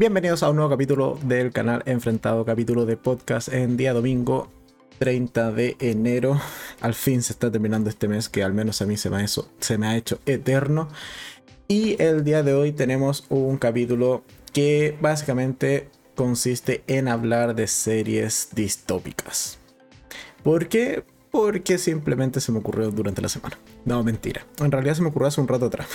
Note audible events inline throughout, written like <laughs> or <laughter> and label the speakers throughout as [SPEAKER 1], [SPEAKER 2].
[SPEAKER 1] Bienvenidos a un nuevo capítulo del canal Enfrentado, capítulo de podcast en día domingo 30 de enero. Al fin se está terminando este mes que al menos a mí se me ha, se me ha hecho eterno. Y el día de hoy tenemos un capítulo que básicamente consiste en hablar de series distópicas. ¿Por qué? Porque simplemente se me ocurrió durante la semana. No, mentira. En realidad se me ocurrió hace un rato atrás.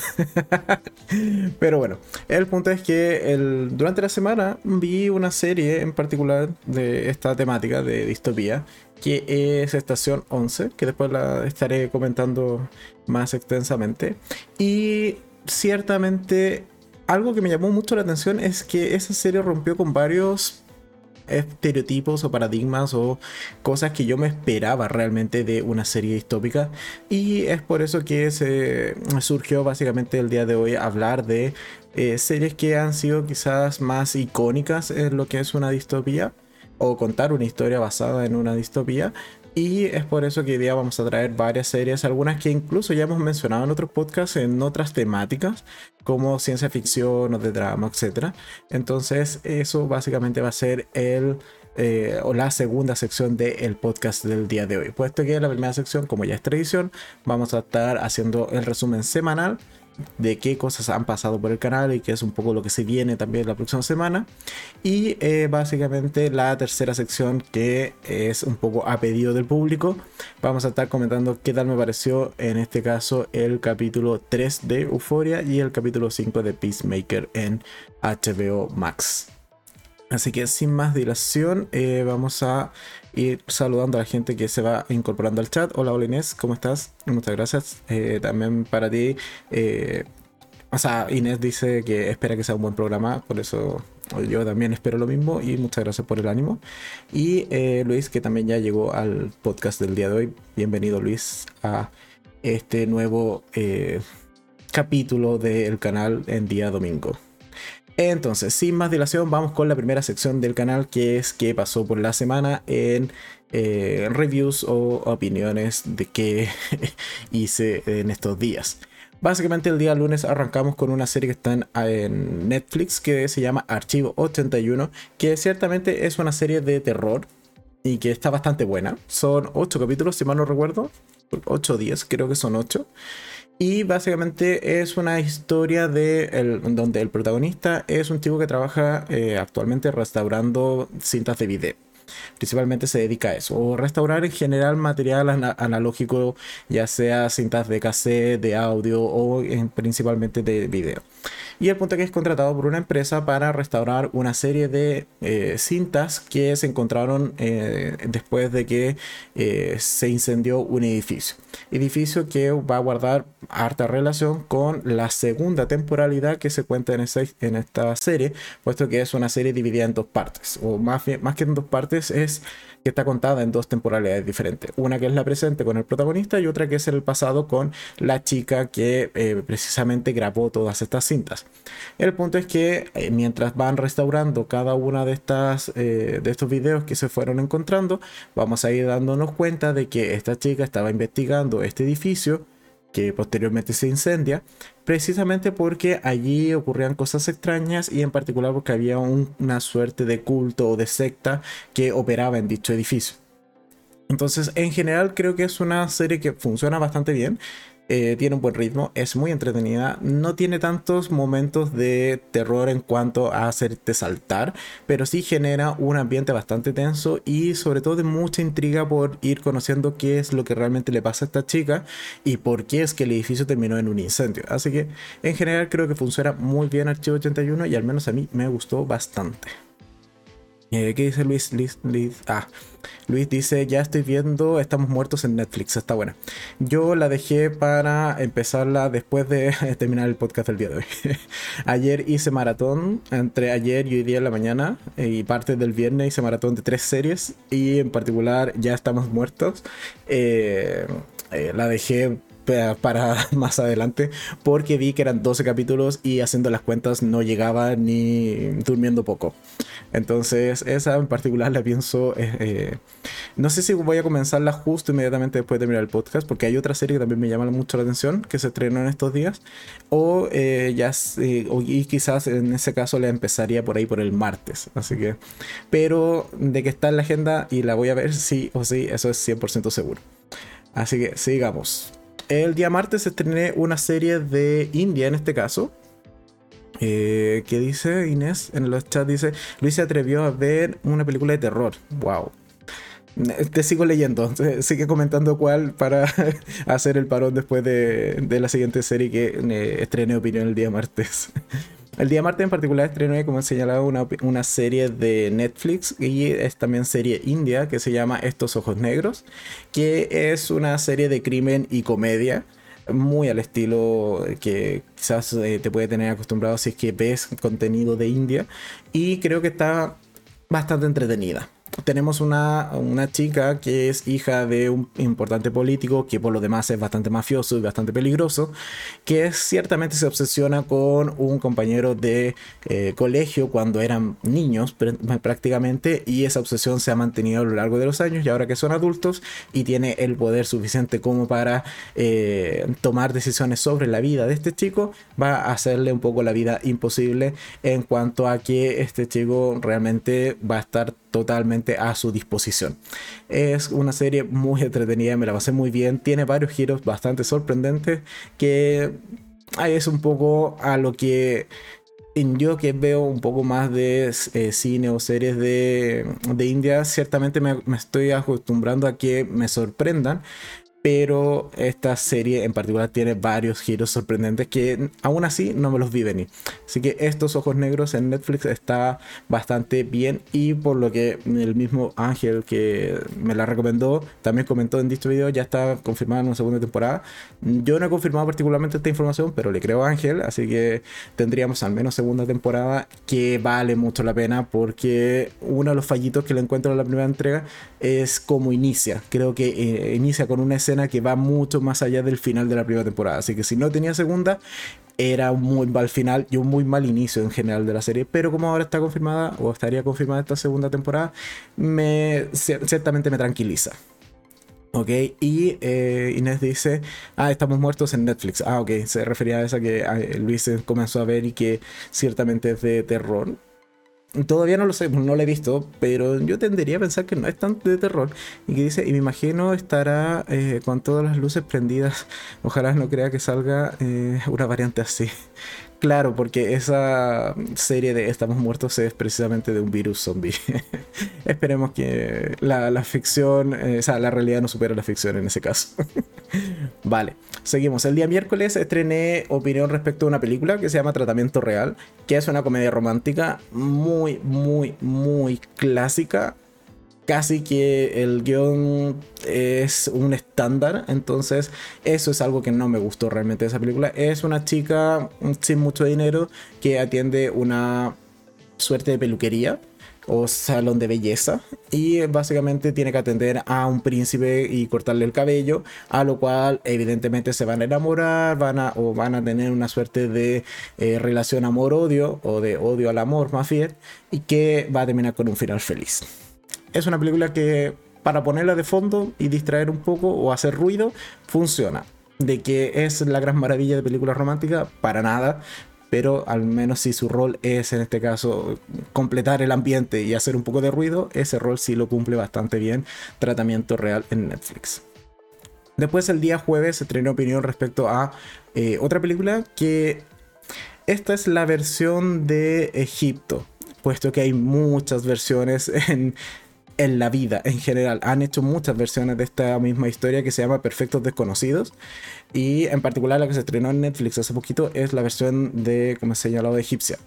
[SPEAKER 1] <laughs> Pero bueno, el punto es que el, durante la semana vi una serie en particular de esta temática de distopía, que es Estación 11, que después la estaré comentando más extensamente. Y ciertamente algo que me llamó mucho la atención es que esa serie rompió con varios estereotipos o paradigmas o cosas que yo me esperaba realmente de una serie distópica. Y es por eso que se surgió básicamente el día de hoy hablar de eh, series que han sido quizás más icónicas en lo que es una distopía o contar una historia basada en una distopía y es por eso que hoy día vamos a traer varias series, algunas que incluso ya hemos mencionado en otros podcasts, en otras temáticas, como ciencia ficción o de drama, etc. Entonces, eso básicamente va a ser el eh, o la segunda sección del podcast del día de hoy. Puesto que la primera sección, como ya es tradición, vamos a estar haciendo el resumen semanal de qué cosas han pasado por el canal y qué es un poco lo que se viene también la próxima semana. Y eh, básicamente la tercera sección que es un poco a pedido del público. Vamos a estar comentando qué tal me pareció en este caso el capítulo 3 de Euforia y el capítulo 5 de Peacemaker en HBO Max. Así que sin más dilación, eh, vamos a ir saludando a la gente que se va incorporando al chat. Hola, hola Inés, ¿cómo estás? Muchas gracias. Eh, también para ti, eh, o sea, Inés dice que espera que sea un buen programa, por eso yo también espero lo mismo y muchas gracias por el ánimo. Y Luis, que también ya llegó al podcast del día de hoy. Bienvenido Luis a este nuevo capítulo del canal en día domingo. Entonces, sin más dilación, vamos con la primera sección del canal, que es qué pasó por la semana en eh, reviews o opiniones de qué <laughs> hice en estos días. Básicamente el día lunes arrancamos con una serie que está en, Netflix que se llama Archivo 81, que ciertamente es una serie de terror y que está bastante buena. Son 8 capítulos, si mal no recuerdo. 8 o 10, creo que son 8. Y básicamente es una historia de donde el protagonista es un tipo que trabaja eh, actualmente restaurando cintas de video principalmente se dedica a eso, o restaurar en general material analógico, ya sea cintas de cassette, de audio o principalmente de video. Y el punto es que es contratado por una empresa para restaurar una serie de eh, cintas que se encontraron eh, después de que eh, se incendió un edificio. Edificio que va a guardar harta relación con la segunda temporalidad que se cuenta en, en esta serie, puesto que es una serie dividida en dos partes, o más, más que en dos partes es que está contada en dos temporalidades diferentes. Una que es la presente con el protagonista y otra que es el pasado con la chica que eh, precisamente grabó todas estas cintas. El punto es que eh, mientras van restaurando cada una de estas eh, de estos videos que se fueron encontrando, vamos a ir dándonos cuenta de que esta chica estaba investigando este edificio que posteriormente se incendia, precisamente porque allí ocurrían cosas extrañas y en particular porque había una suerte de culto o de secta que operaba en dicho edificio. Entonces, en general creo que es una serie que funciona bastante bien. Eh, tiene un buen ritmo, es muy entretenida, no tiene tantos momentos de terror en cuanto a hacerte saltar, pero sí genera un ambiente bastante tenso y sobre todo de mucha intriga por ir conociendo qué es lo que realmente le pasa a esta chica y por qué es que el edificio terminó en un incendio. Así que en general creo que funciona muy bien Archivo 81 y al menos a mí me gustó bastante. Eh, ¿Qué dice Luis? Luis? Ah, Luis dice, ya estoy viendo Estamos Muertos en Netflix, está buena. Yo la dejé para empezarla después de <laughs> terminar el podcast del día de hoy. <laughs> ayer hice maratón, entre ayer y hoy día en la mañana, y parte del viernes hice maratón de tres series, y en particular Ya Estamos Muertos. Eh, eh, la dejé para <laughs> más adelante porque vi que eran 12 capítulos y haciendo las cuentas no llegaba ni durmiendo poco. Entonces esa en particular la pienso, eh, eh, no sé si voy a comenzarla justo inmediatamente después de terminar el podcast porque hay otra serie que también me llama mucho la atención que se estrenó en estos días o eh, ya y quizás en ese caso la empezaría por ahí por el martes. Así que, pero de que está en la agenda y la voy a ver sí o sí, eso es 100% seguro. Así que sigamos. El día martes estrené una serie de India en este caso. Eh, que dice Inés en los chats, dice, Luis se atrevió a ver una película de terror. Wow. Te sigo leyendo, <laughs> sigue comentando cuál para <laughs> hacer el parón después de, la siguiente serie que eh, estrené opinión el día martes. <laughs> El día martes en particular estrené, como he señalado, una, una, serie de Netflix y es también serie india que se llama Estos Ojos Negros, que es una serie de crimen y comedia muy al estilo que quizás eh, te puede tener acostumbrado si es que ves contenido de India y creo que está bastante entretenida tenemos una, una, chica que es hija de un importante político que por lo demás es bastante mafioso y bastante peligroso, que ciertamente se obsesiona con un compañero de eh, colegio cuando eran niños prácticamente y esa obsesión se ha mantenido a lo largo de los años y ahora que son adultos y tiene el poder suficiente como para eh, tomar decisiones sobre la vida de este chico, va a hacerle un poco la vida imposible en cuanto a que este chico realmente va a estar totalmente a su disposición. Es una serie muy entretenida, me la pasé muy bien, tiene varios giros bastante sorprendentes que es un poco a lo que yo que veo un poco más de eh, cine o series de, de India, ciertamente me, me, estoy acostumbrando a que me sorprendan, pero esta serie en particular tiene varios giros sorprendentes que aún así no me los vi venir. Así que estos ojos negros en Netflix está bastante bien y por lo que el mismo Ángel que me la recomendó también comentó en dicho video ya está confirmada en una segunda temporada. Yo no he confirmado particularmente esta información, pero le creo a Ángel, así que tendríamos al menos segunda temporada que vale mucho la pena porque uno de los fallitos que le encuentro en la primera entrega es cómo inicia. Creo que eh, inicia con una escena que va mucho más allá del final de la primera temporada. Así que si no tenía segunda, era un muy mal final y un muy mal inicio en general de la serie. Pero como ahora está confirmada, o estaría confirmada esta segunda temporada, me, ciertamente me tranquiliza. Ok, y eh, Inés dice, ah, estamos muertos en Netflix. Ah, ok, se refería a esa que ah, Luis comenzó a ver y que ciertamente es de terror. Todavía no lo sé, no lo he visto, pero yo tendería a pensar que no es tan de terror. Y que dice, y me imagino estará eh, con todas las luces prendidas. Ojalá no crea que salga eh, una variante así. Claro, porque esa serie de Estamos Muertos es precisamente de un virus zombie. <laughs> Esperemos que la, ficción, eh, o sea, la realidad no supera la ficción en ese caso. <laughs> vale, seguimos. El día miércoles estrené opinión respecto a una película que se llama Tratamiento Real, que es una comedia romántica muy, muy, muy clásica casi que el guion es un estándar, entonces eso es algo que no me gustó realmente de esa película. Es una chica sin mucho dinero que atiende una suerte de peluquería o salón de belleza y básicamente tiene que atender a un príncipe y cortarle el cabello a lo cual evidentemente se van a enamorar van a o van a tener una suerte de eh, relación amor odio o de odio al amor más bien y que va a terminar con un final feliz es una película que para ponerla de fondo y distraer un poco o hacer ruido, funciona. De que es la gran maravilla de películas románticas, para nada. Pero al menos si su rol es en este caso completar el ambiente y hacer un poco de ruido, ese rol sí lo cumple bastante bien. Tratamiento real en Netflix. Después el día jueves se estrenó opinión respecto a eh, otra película que esta es la versión de Egipto, puesto que hay muchas versiones en, en la vida en general. Han hecho muchas versiones de esta misma historia que se llama Perfectos Desconocidos. Y en particular la que se estrenó en Netflix hace poquito es la versión de, como se señalado, de egipcia.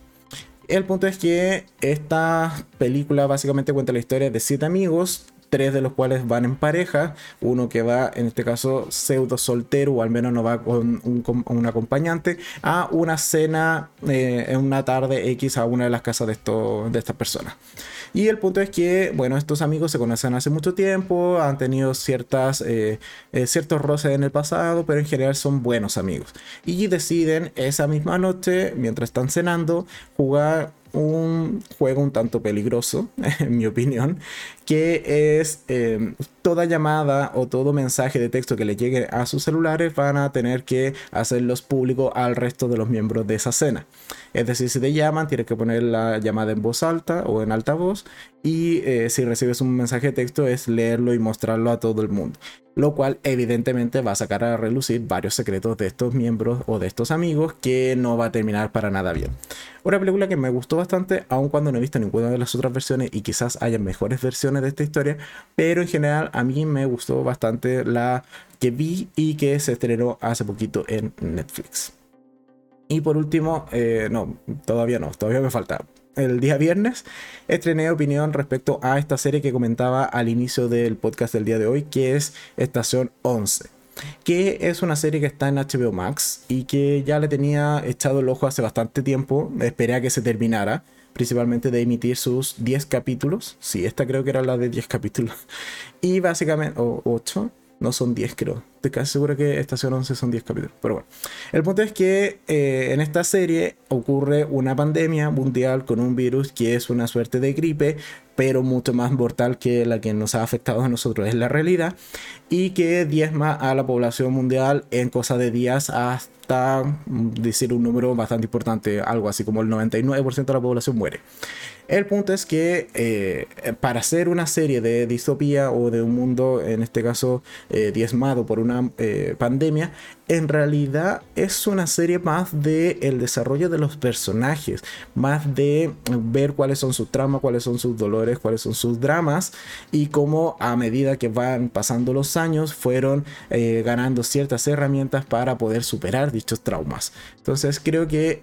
[SPEAKER 1] El punto es que esta película básicamente cuenta la historia de siete amigos tres de los cuales van en pareja, uno que va en este caso pseudo soltero o al menos no va con un, acompañante, a una cena eh, en una tarde X a una de las casas de, de estas personas. Y el punto es que, bueno, estos amigos se conocen hace mucho tiempo, han tenido ciertas, eh, eh, ciertos roces en el pasado, pero en general son buenos amigos. Y deciden esa misma noche, mientras están cenando, jugar un juego un tanto peligroso, <laughs> en mi opinión, que es em, toda llamada o todo mensaje de texto que le llegue a sus celulares van a tener que hacerlos públicos al resto de los miembros de esa cena. Es decir, si te llaman, tienes que poner la llamada en voz alta o en alta voz y eh, si recibes un mensaje de texto es leerlo y mostrarlo a todo el mundo lo cual evidentemente va a sacar a relucir varios secretos de estos miembros o de estos amigos que no va a terminar para nada bien. Una película que me gustó bastante, aun cuando no he visto ninguna de las otras versiones y quizás haya mejores versiones de esta historia, pero en general a mí me gustó bastante la que vi y que se estrenó hace poquito en Netflix. Y por último, eh, no, todavía no, todavía me falta. El día viernes, estrené opinión respecto a esta serie que comentaba al inicio del podcast del día de hoy, que es Estación 11 que es una serie que está en HBO Max y que ya le tenía echado el ojo hace bastante tiempo, esperé a que se terminara, principalmente de emitir sus 10 capítulos, sí, esta creo que era la de 10 capítulos, y básicamente, o 8, no son 10 creo. Estoy casi seguro que Estación 11 son 10 capítulos. Pero bueno. El punto es que eh, en esta serie ocurre una pandemia mundial con un virus que es una suerte de gripe, pero mucho más mortal que la que nos ha afectado a nosotros. Es la realidad. Y que diezma a la población mundial en cosa de días hasta mm, decir un número bastante importante. Algo así como el 99% de la población muere. El punto es que eh, para hacer una serie de distopía o de un mundo, en este caso, eh, diezmado por una eh, pandemia, en realidad es una serie más de el desarrollo de los personajes, más de ver cuáles son sus traumas, cuáles son sus dolores, cuáles son sus dramas y cómo a medida que van pasando los años fueron ganando ciertas herramientas para poder superar dichos traumas. Entonces creo que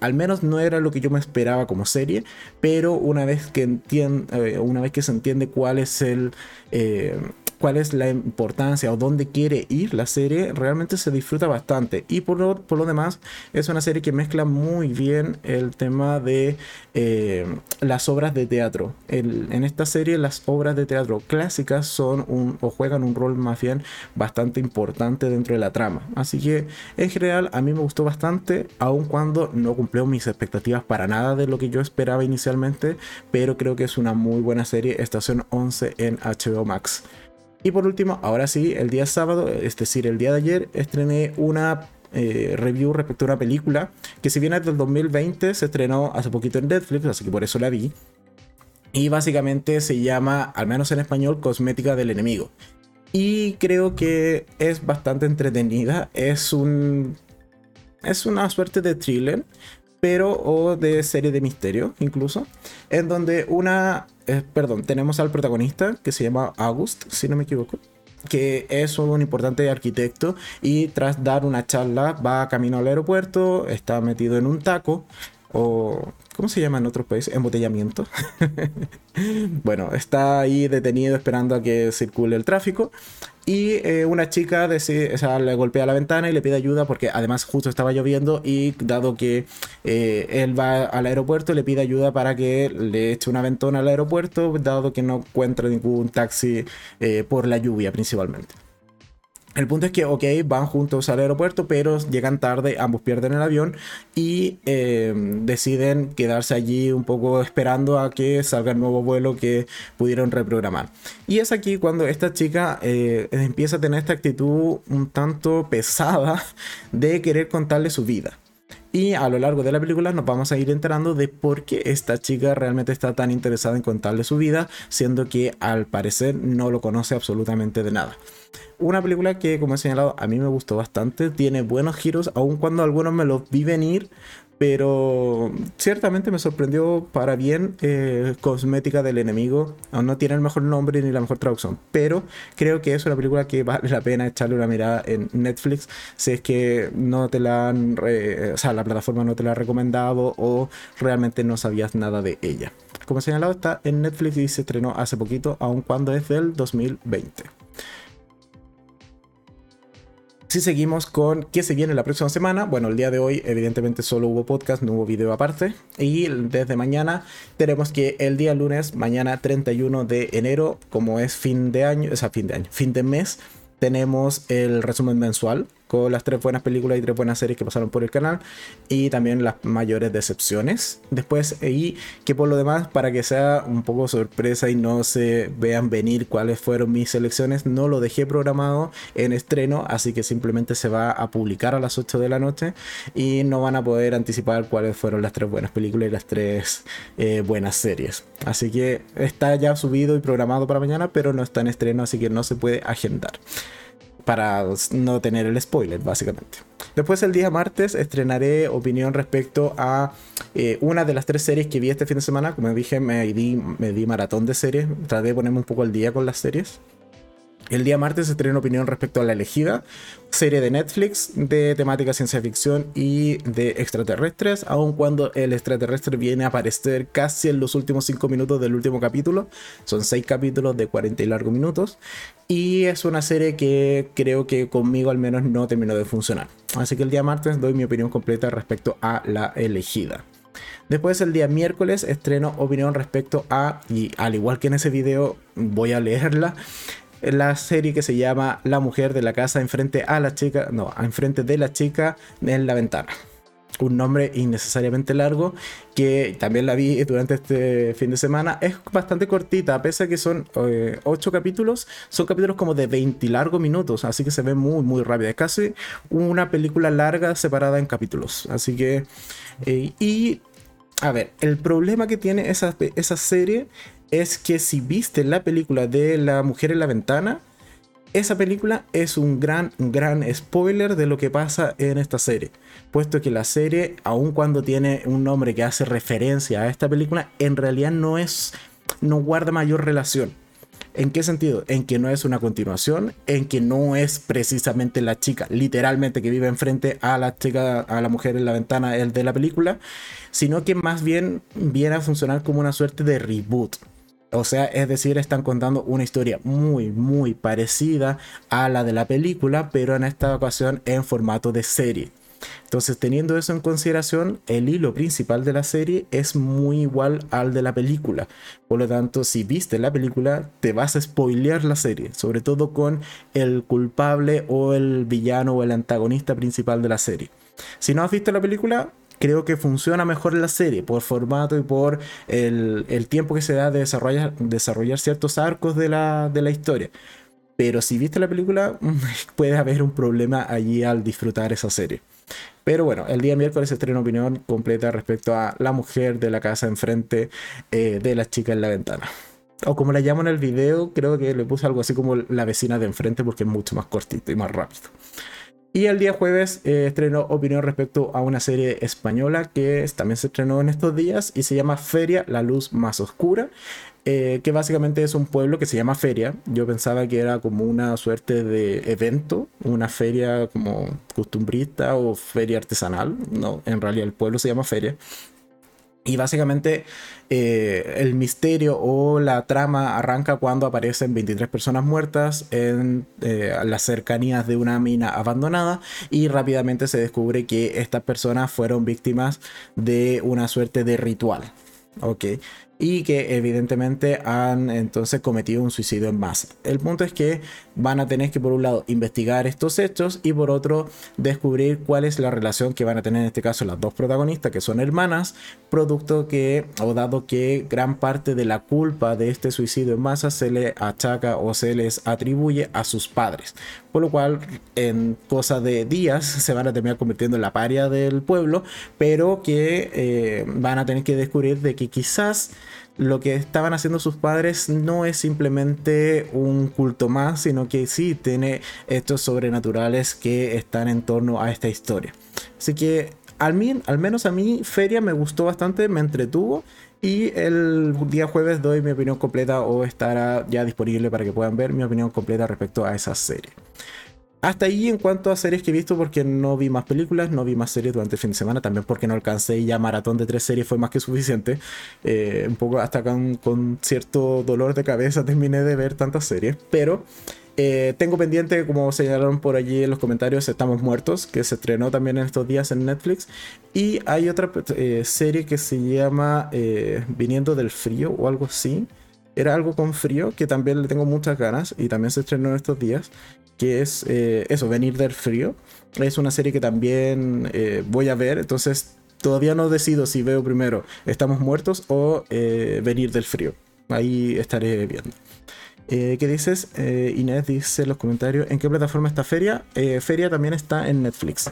[SPEAKER 1] al menos no era lo que yo me esperaba como serie, pero una vez que eh, una vez que se entiende cuál es el eh, cuál es la importancia o dónde quiere ir la serie, realmente se disfruta bastante. Y por lo, por lo demás, es una serie que mezcla muy bien el tema de eh, las obras de teatro. en esta serie, las obras de teatro clásicas son un, o juegan un rol más bien bastante importante dentro de la trama. Así que, en general, a mí me gustó bastante, aun cuando no cumplió mis expectativas para nada de lo que yo esperaba inicialmente, pero creo que es una muy buena serie, Estación 11 en HBO Max. Y por último, ahora sí, el día sábado, es decir, el día de ayer, estrené una eh, review respecto a una película que si bien es del 2020, se estrenó hace poquito en Netflix, así que por eso la vi. Y básicamente se llama, al menos en español, Cosmética del Enemigo. Y creo que es bastante entretenida. Es un. Es una suerte de thriller pero o de serie de misterio incluso, en donde una, perdón, tenemos al protagonista que se llama August, si no me equivoco, que es un importante arquitecto y tras dar una charla va camino al aeropuerto, está metido en un taco o ¿cómo se llama en otros países? Embotellamiento. <laughs> bueno, está ahí detenido esperando a que circule el tráfico y eh, una chica le golpea la ventana y le pide ayuda porque además justo estaba lloviendo y dado que eh, él va al aeropuerto le pide ayuda para que le eche una ventona al aeropuerto dado que no encuentra ningún taxi eh, por la lluvia principalmente. El punto es que, ok, van juntos al aeropuerto, pero llegan tarde, ambos pierden el avión y em, deciden quedarse allí un poco esperando a que salga el nuevo vuelo que pudieron reprogramar. Y es aquí cuando esta chica eh, empieza a tener esta actitud un tanto pesada de querer contarle su vida. Y a lo largo de la película nos vamos a ir enterando de por qué esta chica realmente está tan interesada en contarle su vida, siendo que al parecer no lo conoce absolutamente de nada. Una película que, como he señalado, a mí me gustó bastante, tiene buenos giros, aun cuando algunos me los vi venir, pero ciertamente me sorprendió para bien eh, Cosmética del Enemigo. No tiene el mejor nombre ni la mejor traducción, pero creo que es una película que vale la pena echarle una mirada en Netflix si es que no te la han, o sea, la plataforma no te la ha recomendado o realmente no sabías nada de ella. como señalado, está en Netflix y se estrenó hace poquito, aun cuando es del 2020. Si seguimos con qué se viene la próxima semana, bueno, el día de hoy evidentemente solo hubo podcast, no hubo video aparte. Y desde mañana tenemos que el día lunes, mañana 31 de enero, como es fin de año, o sea, fin de año, fin de mes, tenemos el resumen mensual con las tres buenas películas y tres buenas series que pasaron por el canal y también las mayores decepciones después y que por lo demás para que sea un poco sorpresa y no se vean venir cuáles fueron mis selecciones no lo dejé programado en estreno así que simplemente se va a publicar a las 8 de la noche y no van a poder anticipar cuáles fueron las tres buenas películas y las tres eh, buenas series. Así que está ya subido y programado para mañana pero no está en estreno así que no se puede agendar para no tener el spoiler, básicamente. Después el día martes estrenaré opinión respecto a eh, una de las tres series que vi este fin de semana. Como dije, me di, me di maratón de series. Traté de ponerme un poco al día con las series. El día martes estreno opinión respecto a La Elegida, serie de Netflix de temática ciencia ficción y de extraterrestres, aun cuando el extraterrestre viene a aparecer casi en los últimos 5 minutos del último capítulo. Son 6 capítulos de 40 y largos minutos. Y es una serie que creo que conmigo al menos no terminó de funcionar. Así que el día martes doy mi opinión completa respecto a La Elegida. Después el día miércoles estreno opinión respecto a, y al igual que en ese video voy a leerla, la serie que se llama La mujer de la casa enfrente a la chica, no, enfrente de la chica en la ventana. Un nombre innecesariamente largo que también la vi durante este fin de semana. Es bastante cortita, pese a que son 8 eh, capítulos, son capítulos como de 20 largos minutos, así que se ve muy, muy rápida. Es casi una película larga separada en capítulos. Así que, eh, y a ver, el problema que tiene esa, esa serie es que si viste la película de La mujer en la ventana, esa película es un gran, gran spoiler de lo que pasa en esta serie. Puesto que la serie, aun cuando tiene un nombre que hace referencia a esta película, en realidad no es. no guarda mayor relación. ¿En qué sentido? En que no es una continuación, en que no es precisamente la chica, literalmente que vive enfrente a la chica, a la mujer en la ventana de la película, sino que más bien viene a funcionar como una suerte de reboot o sea, es decir, están contando una historia muy, muy parecida a la de la película, pero en esta ocasión en formato de serie. Entonces, teniendo eso en consideración, el hilo principal de la serie es muy igual al de la película. Por lo tanto, si viste la película, te vas a spoilear la serie, sobre todo con el culpable o el villano o el antagonista principal de la serie. Si no has visto la película, creo que funciona mejor la serie por formato y por el, tiempo que se da de desarrollar, desarrollar ciertos arcos de la, de la historia. Pero si viste la película, <laughs> puede haber un problema allí al disfrutar esa serie. Pero bueno, el día miércoles estreno opinión completa respecto a la mujer de la casa enfrente eh, de la chica en la ventana. O como la llamo en el video, creo que le puse algo así como la vecina de enfrente porque es mucho más cortito y más rápido. Y el día jueves eh, estrenó opinión respecto a una serie española que también se estrenó en estos días y se llama Feria, la luz más oscura. Eh, que básicamente es un pueblo que se llama feria. Yo pensaba que era como una suerte de evento, una feria como costumbrista o feria artesanal. No, en realidad el pueblo se llama feria. Y básicamente eh, el misterio o la trama arranca cuando aparecen 23 personas muertas en eh, las cercanías de una mina abandonada y rápidamente se descubre que estas personas fueron víctimas de una suerte de ritual. Ok, y que evidentemente han entonces cometido un suicidio en masa. El punto es que van a tener que por un lado investigar estos hechos y por otro descubrir cuál es la relación que van a tener en este caso las dos protagonistas que son hermanas, producto que o dado que gran parte de la culpa de este suicidio en masa se le achaca o se les atribuye a sus padres, por lo cual en cosa de días se van a terminar convirtiendo en la paria del pueblo, pero que eh, van a tener que descubrir de que quizás lo que estaban haciendo sus padres no es simplemente un culto más, sino que sí tiene estos sobrenaturales que están en torno a esta historia. Así que al, al menos a mí Feria me gustó bastante, me entretuvo y el día jueves doy mi opinión completa o estará ya disponible para que puedan ver mi opinión completa respecto a esa serie. hasta ahí en cuanto a series que he visto, porque no vi más películas, no vi más series durante el fin de semana, también porque no alcancé ya maratón de tres series fue más que suficiente. Eh, un poco hasta con, con cierto dolor de cabeza terminé de ver tantas series, pero eh, tengo pendiente, como señalaron por allí en los comentarios, Estamos Muertos, que se estrenó también en estos días en Netflix. Y hay otra eh, serie que se llama eh, Viniendo del Frío o algo así. Era algo con frío, que también le tengo muchas ganas y también se estrenó en estos días. Que es eso, Venir del Frío. Es una serie que también voy a ver, entonces todavía no decido si veo primero Estamos Muertos o Venir del Frío. Ahí estaré viendo. Eh, ¿Qué dices? Eh, Inés dice en los comentarios, ¿en qué plataforma está Feria? Eh, Feria también está en Netflix.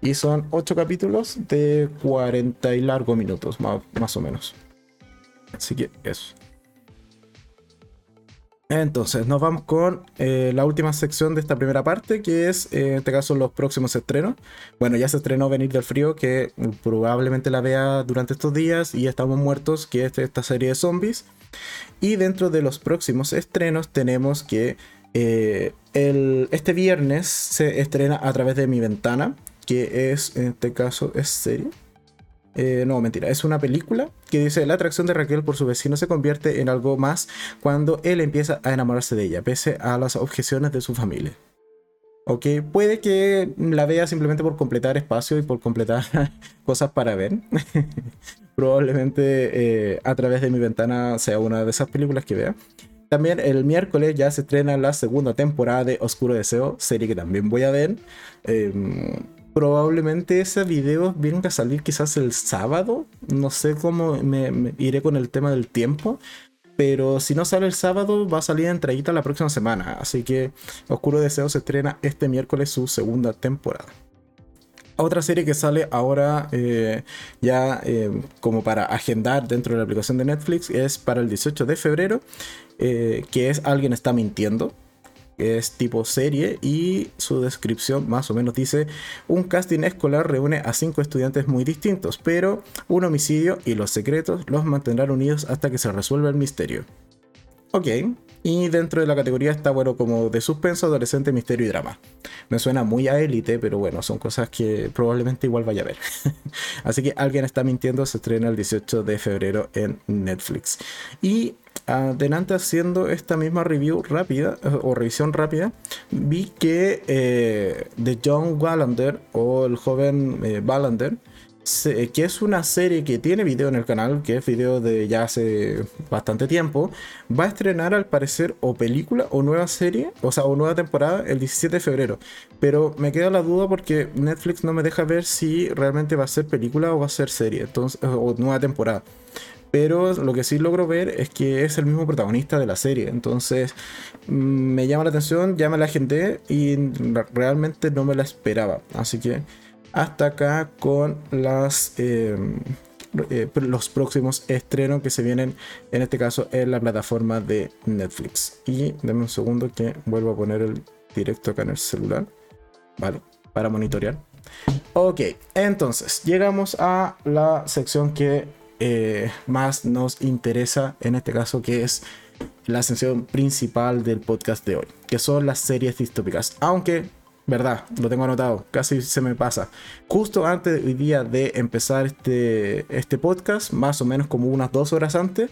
[SPEAKER 1] Y son 8 capítulos de 40 y largo minutos, más, o menos. Así que eso. Entonces, nos vamos con la última sección de esta primera parte, que es, en este caso, los próximos estrenos. Bueno, ya se estrenó Venir del Frío, que probablemente la vea durante estos días, y Estamos Muertos, que es esta serie de zombies. Y dentro de los próximos estrenos tenemos que eh, este viernes se estrena a través de mi ventana, que es, en este caso, es serie. Eh, no, mentira, es una película que dice la atracción de Raquel por su vecino se convierte en algo más cuando él empieza a enamorarse de ella, pese a las objeciones de su familia. Ok, puede que la vea simplemente por completar espacio y por completar <laughs> cosas para ver. <laughs> Probablemente eh, a través de mi ventana sea una de esas películas que vea. También el miércoles ya se estrena la segunda temporada de Oscuro Deseo, serie que también voy a ver. Em, probablemente ese video venga a salir quizás el sábado. No sé cómo me iré con el tema del tiempo. Pero si no sale el sábado, va a salir entreguita la próxima semana. Así que Oscuro Deseo se estrena este miércoles su segunda temporada. Otra serie que sale ahora eh, ya eh, como para agendar dentro de la aplicación de Netflix es para el 18 de febrero, eh, que es Alguien está mintiendo es tipo serie y su descripción más o menos dice un casting escolar reúne a cinco estudiantes muy distintos, pero un homicidio y los secretos los mantendrán unidos hasta que se resuelva el misterio. Ok, y dentro de la categoría está bueno como de suspenso, adolescente, misterio y drama. Me suena muy a élite, pero bueno, son cosas que probablemente igual vaya a ver. <laughs> Así que alguien está mintiendo, se estrena el 18 de febrero en Netflix. Y adelante haciendo esta misma review rápida o revisión rápida, vi que eh, The John Wallander o el joven eh, Wallander, que es una serie que tiene video en el canal, que es video de ya hace bastante tiempo, va a estrenar al parecer o película o nueva serie, o sea, o nueva temporada el 17 de febrero. Pero me queda la duda porque Netflix no me deja ver si realmente va a ser película o va a ser serie, entonces, o nueva temporada pero lo que sí logro ver es que es el mismo protagonista de la serie. Entonces mm, me llama la atención, ya me la agendé y realmente no me la esperaba. Así que hasta acá con las, em, eh, los próximos estrenos que se vienen, en este caso en la plataforma de Netflix. Y denme un segundo que vuelvo a poner el directo acá en el celular. Vale, para monitorear. Ok, entonces llegamos a la sección que eh, más nos interesa en este caso, que es la sección principal del podcast de hoy, que son las series distópicas. Aunque, verdad, lo tengo anotado, casi se me pasa. Justo antes hoy día de empezar este, este podcast, más o menos como unas dos horas antes,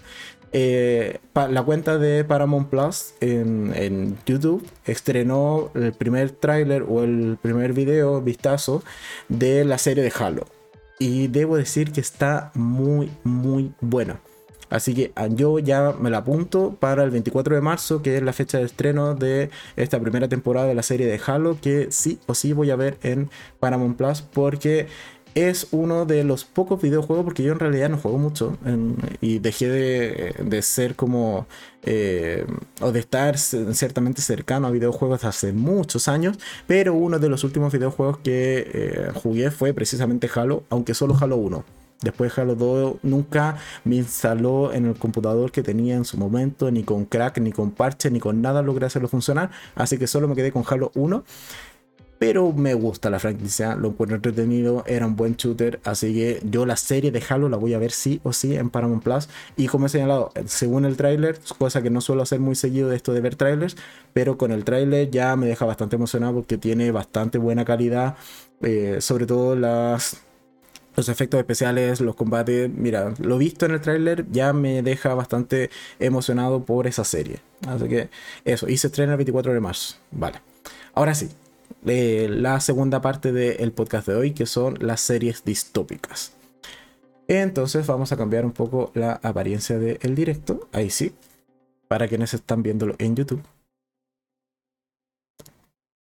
[SPEAKER 1] eh, la cuenta de Paramount Plus en, en, YouTube estrenó el primer tráiler o el primer video vistazo de la serie de Halo y debo decir que está muy, muy bueno. Así que ah, yo ya me la apunto para el 24 de marzo, que es la fecha de estreno de esta primera temporada de la serie de Halo, que sí o sí voy a ver en Paramount Plus, porque es uno de los pocos videojuegos, porque yo en realidad no juego mucho y dejé de, ser como, eh, o de estar ciertamente cercano a videojuegos hace muchos años, pero uno de los últimos videojuegos que eh, jugué fue precisamente Halo, aunque solo Halo 1. Después Halo 2 nunca me instaló en el computador que tenía en su momento, ni con crack, ni con parche, ni con nada logré hacerlo funcionar, así que solo me quedé con Halo 1 pero me gusta la franquicia, lo encuentro entretenido, era un buen shooter, así que yo la serie de Halo la voy a ver sí o sí en Paramount Plus. Y como he señalado, según el tráiler, cosa que no suelo hacer muy seguido de esto de ver trailers, pero con el tráiler ya me deja bastante emocionado porque tiene bastante buena calidad, eh, sobre todo las los efectos especiales, los combates, mira, lo visto en el tráiler ya me deja bastante emocionado por esa serie. Así que eso, y se estrena el 24 de marzo. Vale. Ahora sí, eh, la segunda parte del podcast de hoy, que son las series distópicas. Entonces vamos a cambiar un poco la apariencia del directo. Ahí sí. Para quienes están viéndolo en YouTube.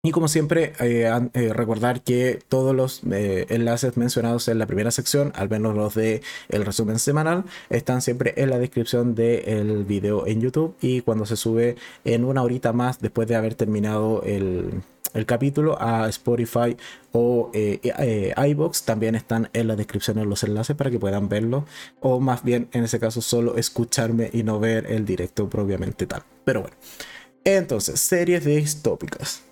[SPEAKER 1] Y como siempre, eh, eh, recordar que todos los eh, enlaces mencionados en la primera sección, al menos los de resumen semanal, están siempre en la descripción del video en YouTube y cuando se sube en una horita más después de haber terminado el, el capítulo a Spotify o iBox también están en la descripción en los enlaces para que puedan verlo o más bien en ese caso solo escucharme y no ver el directo propiamente tal. Pero bueno, entonces, series distópicas.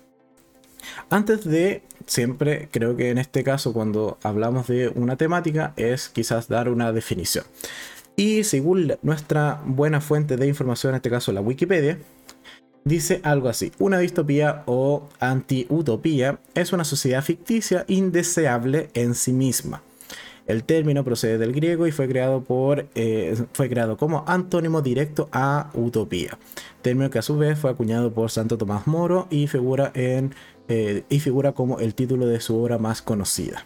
[SPEAKER 1] Antes de, siempre creo que en este caso cuando hablamos de una temática es quizás dar una definición. Y según nuestra buena fuente de información, en este caso la Wikipedia, dice algo así. Una distopía o anti-utopía es una sociedad ficticia indeseable en sí misma. El término procede del griego y fue creado, por, eh, fue creado como antónimo directo a utopía, término que a su vez fue acuñado por Santo Tomás Moro y figura en eh, y figura como el título de su obra más conocida.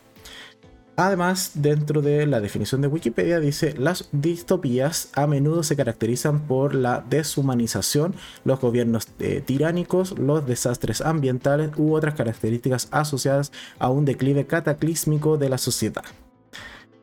[SPEAKER 1] Además, dentro de la definición de Wikipedia dice, las distopías a menudo se caracterizan por la deshumanización, los gobiernos eh, tiránicos, los desastres ambientales u otras características asociadas a un declive cataclísmico de la sociedad.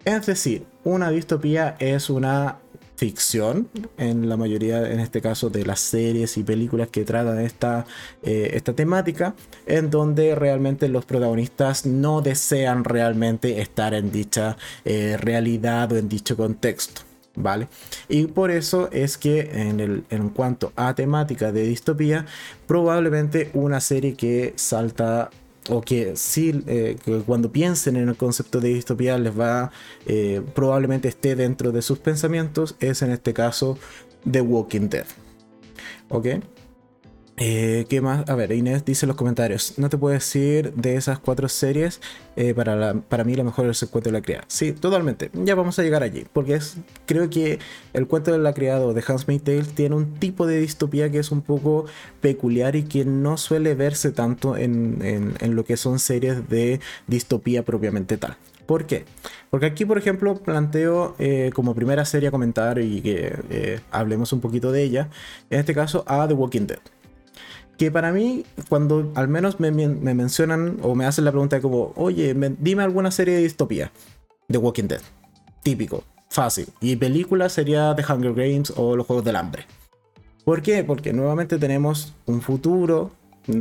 [SPEAKER 1] Es decir, una distopía es una ficción en la mayoría, en este caso, de las series y películas que tratan esta, eh, esta temática, en donde realmente los protagonistas no desean realmente estar en dicha eh, realidad o en dicho contexto. ¿Vale? Y por eso es que en, el, en cuanto a temática de distopía, probablemente una serie que salta o que sí, eh, cuando piensen en el concepto de distopía les va, eh, probablemente esté dentro de sus pensamientos, es en este caso The Walking Dead. ¿Ok? Eh, ¿Qué más? A ver, Inés dice en los comentarios. No te puedo decir de esas cuatro series. Eh, para, para mí, la mejor es el cuento de la criada. Sí, totalmente. Ya vamos a llegar allí. Porque es, creo que el cuento de la criada o de Hans Tale tiene un tipo de distopía que es un poco peculiar y que no suele verse tanto en, en, lo que son series de distopía propiamente tal. ¿Por qué? Porque aquí, por ejemplo, planteo eh, como primera serie a comentar y que hablemos un poquito de ella. En este caso, a The Walking Dead que para mí, cuando al menos me, mencionan o me hacen la pregunta de como, oye, dime alguna serie de distopía. The Walking Dead. Típico, fácil. Y película sería The Hunger Games o Los Juegos del Hambre. ¿Por qué? Porque nuevamente tenemos un futuro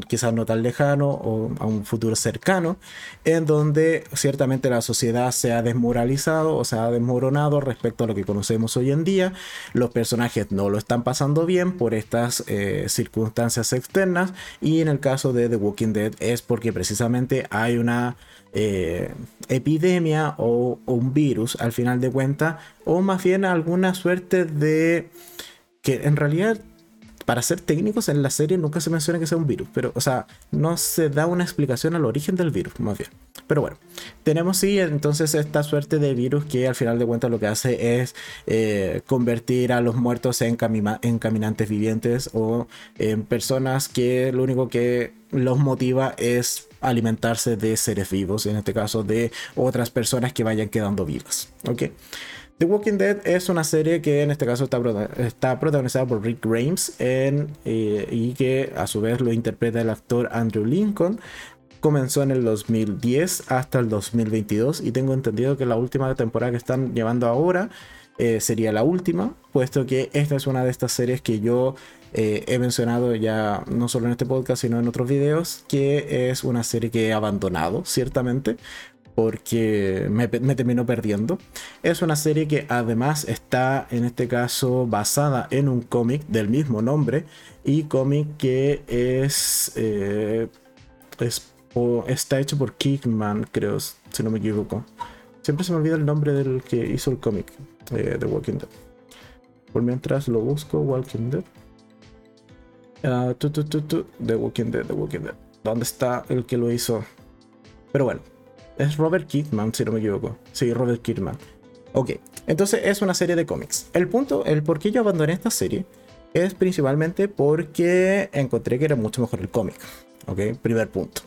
[SPEAKER 1] quizás no tan lejano o a un futuro cercano, en donde ciertamente la sociedad se ha desmoralizado o se ha desmoronado respecto a lo que conocemos hoy en día. Los personajes no lo están pasando bien por estas eh, circunstancias externas y en el caso de The Walking Dead es porque precisamente hay una eh, epidemia o, o un virus al final de cuentas o más bien alguna suerte de que en realidad para ser técnicos, en la serie nunca se menciona que sea un virus, pero, o sea, no se da una explicación al origen del virus, más bien. Pero bueno, tenemos sí entonces esta suerte de virus que al final de cuentas lo que hace es eh, convertir a los muertos en, en caminantes vivientes o en personas que lo único que los motiva es alimentarse de seres vivos, en este caso de otras personas que vayan quedando vivas. ¿Ok? The Walking Dead es una serie que en este caso está, protagonizada por Rick Grimes eh, y que a su vez lo interpreta el actor Andrew Lincoln. Comenzó en el 2010 hasta el 2022 y tengo entendido que la última temporada que están llevando ahora eh, sería la última, puesto que esta es una de estas series que yo eh, he mencionado ya no solo en este podcast, sino en otros videos, que es una serie que he abandonado, ciertamente, porque me, terminó perdiendo. Es una serie que además está en este caso basada en un cómic del mismo nombre y cómic que es, eh, está hecho por Kickman, creo, si no me equivoco. Siempre se me olvida el nombre del que hizo el cómic de The Walking Dead. Por mientras lo busco, Walking Dead. Uh, The Walking Dead, The Walking Dead. ¿Dónde está el que lo hizo? Pero bueno, es Robert Kidman, si no me equivoco. Sí, Robert Kidman. Ok, entonces es una serie de cómics. El punto, el por qué yo abandoné esta serie es principalmente porque encontré que era mucho mejor el cómic. Ok, primer punto.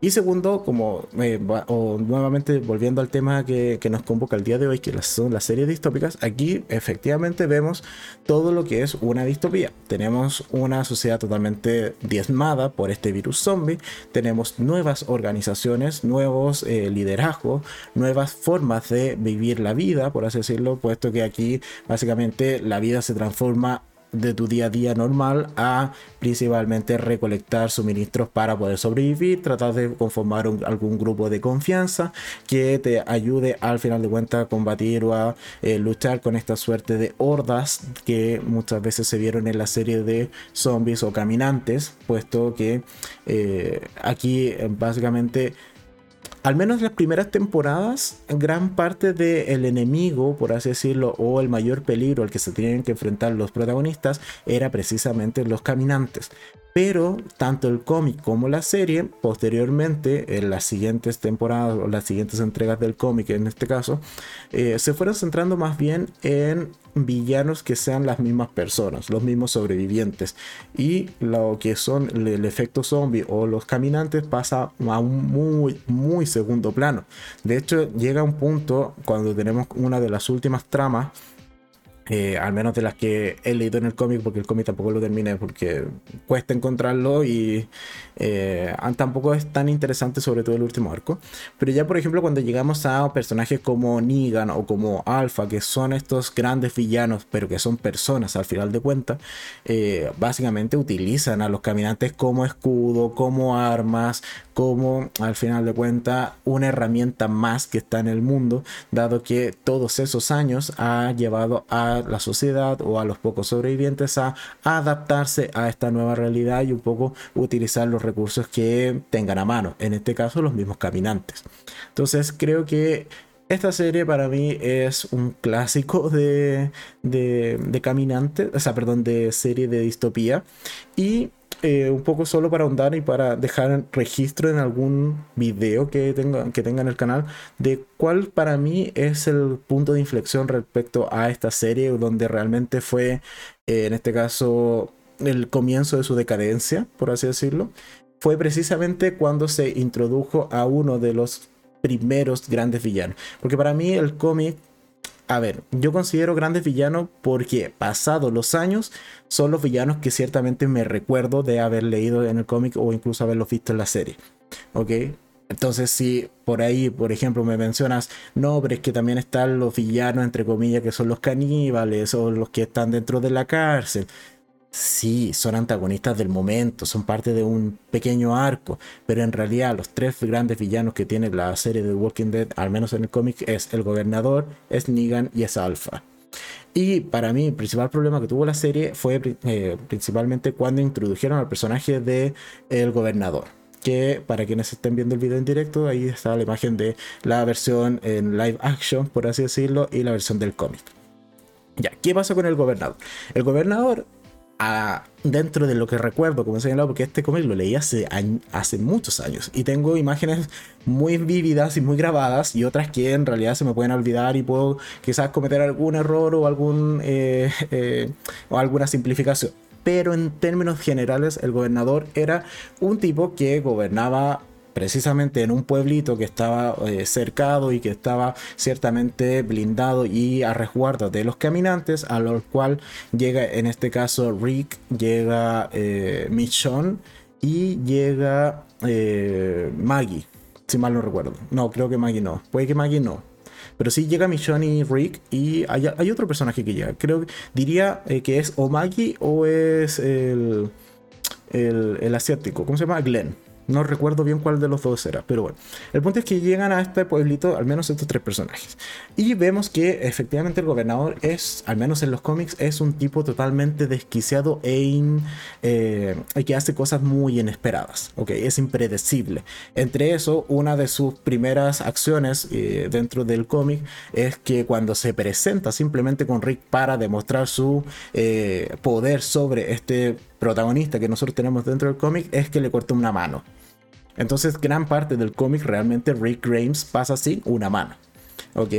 [SPEAKER 1] Y segundo, como eh, o nuevamente volviendo al tema que, nos convoca el día de hoy, que son las series distópicas, aquí efectivamente vemos todo lo que es una distopía. Tenemos una sociedad totalmente diezmada por este virus zombie, tenemos nuevas organizaciones, nuevos eh, liderazgos, nuevas formas de vivir la vida, por así decirlo, puesto que aquí básicamente la vida se transforma de tu día a día normal a principalmente recolectar suministros para poder sobrevivir, tratar de conformar algún grupo de confianza que te ayude al final de cuentas a combatir o a eh, luchar con esta suerte de hordas que muchas veces se vieron en la serie de zombies o caminantes, puesto que eh, aquí eh, básicamente al menos las primeras temporadas, gran parte del enemigo, por así decirlo, o el mayor peligro al que se tienen que enfrentar los protagonistas era precisamente los caminantes. Pero tanto el cómic como la serie, posteriormente, en las siguientes temporadas o las siguientes entregas del cómic en este caso, eh, se fueron centrando más bien en villanos que sean las mismas personas, los mismos sobrevivientes. Y lo que son el, efecto zombie o los caminantes pasa a un muy, muy segundo plano. De hecho, llega un punto cuando tenemos una de las últimas tramas al menos de las que he leído en el cómic, porque el cómic tampoco lo terminé, porque cuesta encontrarlo y eh, tampoco es tan interesante, sobre todo el último arco. Pero ya, por ejemplo, cuando llegamos a personajes como Negan o como Alpha, que son estos grandes villanos, pero que son personas al final de cuentas, eh, básicamente utilizan a los caminantes como escudo, como armas, como al final de cuentas una herramienta más que está en el mundo, dado que todos esos años ha llevado a la sociedad o a los pocos sobrevivientes a adaptarse a esta nueva realidad y un poco utilizar los recursos que tengan a mano, en este caso los mismos caminantes. Entonces creo que esta serie para mí es un clásico de, de, de caminante, o sea, perdón, de serie de distopía. Y eh, un poco solo para ahondar y para dejar registro en algún video que tenga, que tenga en el canal de cuál para mí es el punto de inflexión respecto a esta serie donde realmente fue, eh, en este caso, el comienzo de su decadencia, por así decirlo. Fue precisamente cuando se introdujo a uno de los primeros grandes villanos. Porque para mí el cómic a ver, yo considero grandes villanos porque pasados los años son los villanos que ciertamente me recuerdo de haber leído en el cómic o incluso haberlos visto en la serie. ¿Ok? Entonces, si por ahí, por ejemplo, me mencionas, no, pero es que también están los villanos, entre comillas, que son los caníbales o los que están dentro de la cárcel. Sí, son antagonistas del momento, son parte de un pequeño arco, pero en realidad los tres grandes villanos que tiene la serie de Walking Dead, al menos en el cómic, es el gobernador, es Negan y es Alpha. Y para mí el principal problema que tuvo la serie fue eh, principalmente cuando introdujeron al personaje de el gobernador. Que para quienes estén viendo el video en directo, ahí está la imagen de la versión en live action, por así decirlo, y la versión del cómic. Ya, ¿qué pasa con el gobernador? El gobernador dentro de lo que recuerdo, como he señalado, porque este cómic lo leí hace, hace muchos años y tengo imágenes muy vívidas y muy grabadas y otras que en realidad se me pueden olvidar y puedo quizás cometer algún error o, algún, eh, eh, o alguna simplificación. Pero en términos generales, el gobernador era un tipo que gobernaba precisamente en un pueblito que estaba eh, cercado y que estaba ciertamente blindado y a resguardo de los caminantes, a lo cual llega en este caso Rick, llega eh, Michonne y llega eh, Maggie, si mal no recuerdo. No, creo que Maggie no. Puede que Maggie no. Pero sí llega Michonne y Rick y hay, otro personaje que llega. Creo diría eh, que es o Maggie o es el, el, el asiático. ¿Cómo se llama? Glenn No recuerdo bien cuál de los dos era, pero bueno. El punto es que llegan a este pueblito, al menos estos tres personajes. Y vemos que efectivamente el gobernador es, al menos en los cómics, es un tipo totalmente desquiciado e eh, que hace cosas muy inesperadas. Ok, es impredecible. Entre eso, una de sus primeras acciones eh, dentro del cómic es que cuando se presenta simplemente con Rick para demostrar su eh, poder sobre este protagonista que nosotros tenemos dentro del cómic, es que le corta una mano. Entonces, gran parte del cómic realmente Rick Grimes pasa así una mano. ¿Ok?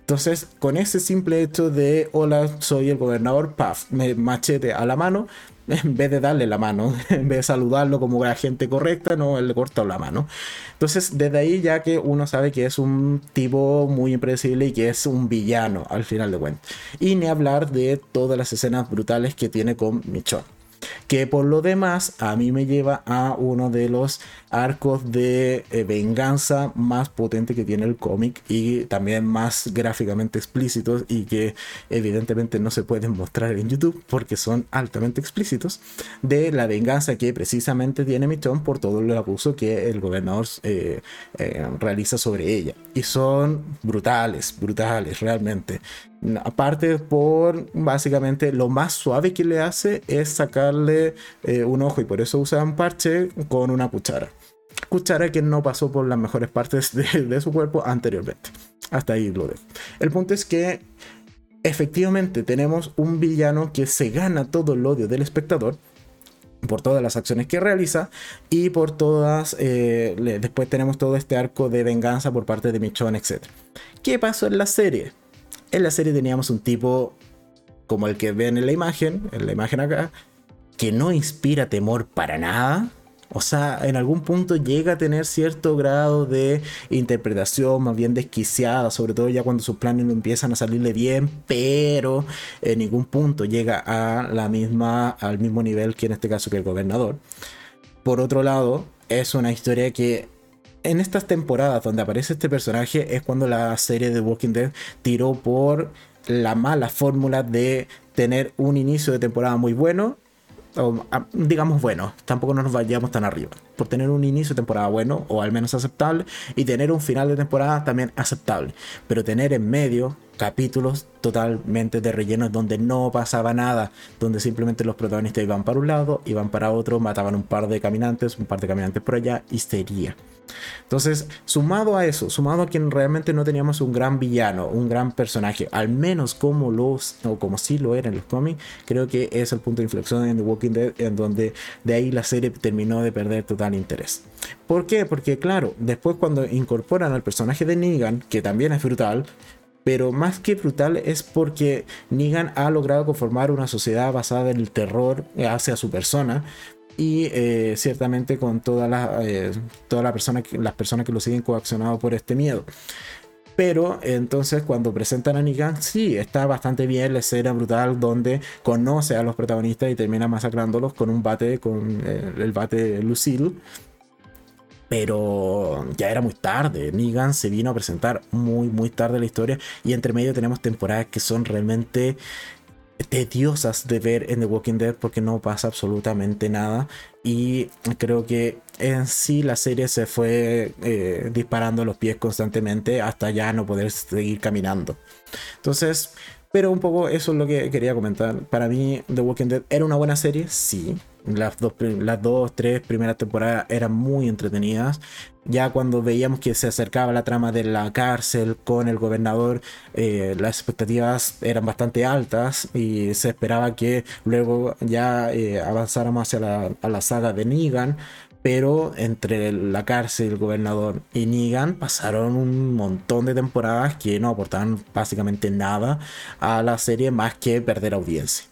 [SPEAKER 1] Entonces, con ese simple hecho de hola, soy el gobernador, paf, me machete a la mano, <laughs> en vez de darle la mano, <laughs> en vez de saludarlo como la gente correcta, no, él le corta la mano. Entonces, desde ahí ya que uno sabe que es un tipo muy impredecible y que es un villano al final de cuentas. Y ni hablar de todas las escenas brutales que tiene con Michonne que por lo demás a mí me lleva a uno de los arcos de eh, venganza más potente que tiene el cómic y también más gráficamente explícitos y que evidentemente no se pueden mostrar en YouTube porque son altamente explícitos de la venganza que precisamente tiene Michonne por todo el abuso que el gobernador eh, eh, realiza sobre ella y son brutales, brutales realmente. Aparte por básicamente lo más suave que le hace es sacarle eh, un ojo y por eso usa un parche con una cuchara. Cuchara que no pasó por las mejores partes de, su cuerpo anteriormente. Hasta ahí lo dejo. El punto es que efectivamente tenemos un villano que se gana todo el odio del espectador por todas las acciones que realiza y por todas eh, después tenemos todo este arco de venganza por parte de Michonne etc ¿qué pasó en la serie? En la serie teníamos un tipo como el que ven en la imagen, en la imagen acá, que no inspira temor para nada. O sea, en algún punto llega a tener cierto grado de interpretación más bien desquiciada, sobre todo ya cuando sus planes no empiezan a salirle bien, pero en ningún punto llega a la misma, al mismo nivel que en este caso que el gobernador. Por otro lado, es una historia que en estas temporadas donde aparece este personaje es cuando la serie de Walking Dead tiró por la mala fórmula de tener un inicio de temporada muy bueno, o, ah, digamos bueno, tampoco nos vayamos tan arriba, por tener un inicio de temporada bueno o al menos aceptable y tener un final de temporada también aceptable, pero tener en medio capítulos totalmente de rellenos donde no pasaba nada, donde simplemente los protagonistas iban para un lado, iban para otro, mataban un par de caminantes, un par de caminantes por allá y sería. Entonces, sumado a eso, sumado a que realmente no teníamos un gran villano, un gran personaje, al menos como los, o como sí lo era en los cómics, creo que es el punto de inflexión en The Walking Dead, en donde de ahí la serie terminó de perder total interés. ¿Por qué? Porque claro, después cuando incorporan al personaje de Negan, que también es brutal, pero más que brutal es porque Negan ha logrado conformar una sociedad basada en el terror hacia su persona y eh, ciertamente con todas las eh, toda la las personas que lo siguen coaccionados por este miedo. Pero entonces cuando presentan a Negan, sí, está bastante bien la escena brutal donde conoce a los protagonistas y termina masacrándolos con un bate, con eh, el bate Lucille pero ya era muy tarde. Negan se vino a presentar muy, muy tarde la historia. Y entre medio tenemos temporadas que son realmente tediosas de ver en The Walking Dead porque no pasa absolutamente nada. Y creo que en sí la serie se fue eh, disparando los pies constantemente hasta ya no poder seguir caminando. Entonces, pero un poco eso es lo que quería comentar. Para mí, The Walking Dead era una buena serie, sí. Las dos, las dos, tres primeras temporadas eran muy entretenidas. Ya cuando veíamos que se acercaba la trama de la cárcel con el gobernador, eh, las expectativas eran bastante altas y se esperaba que luego ya eh, avanzáramos hacia la, a la saga de Negan. Pero entre la cárcel, el gobernador y Negan pasaron un montón de temporadas que no aportaban básicamente nada a la serie más que perder audiencia.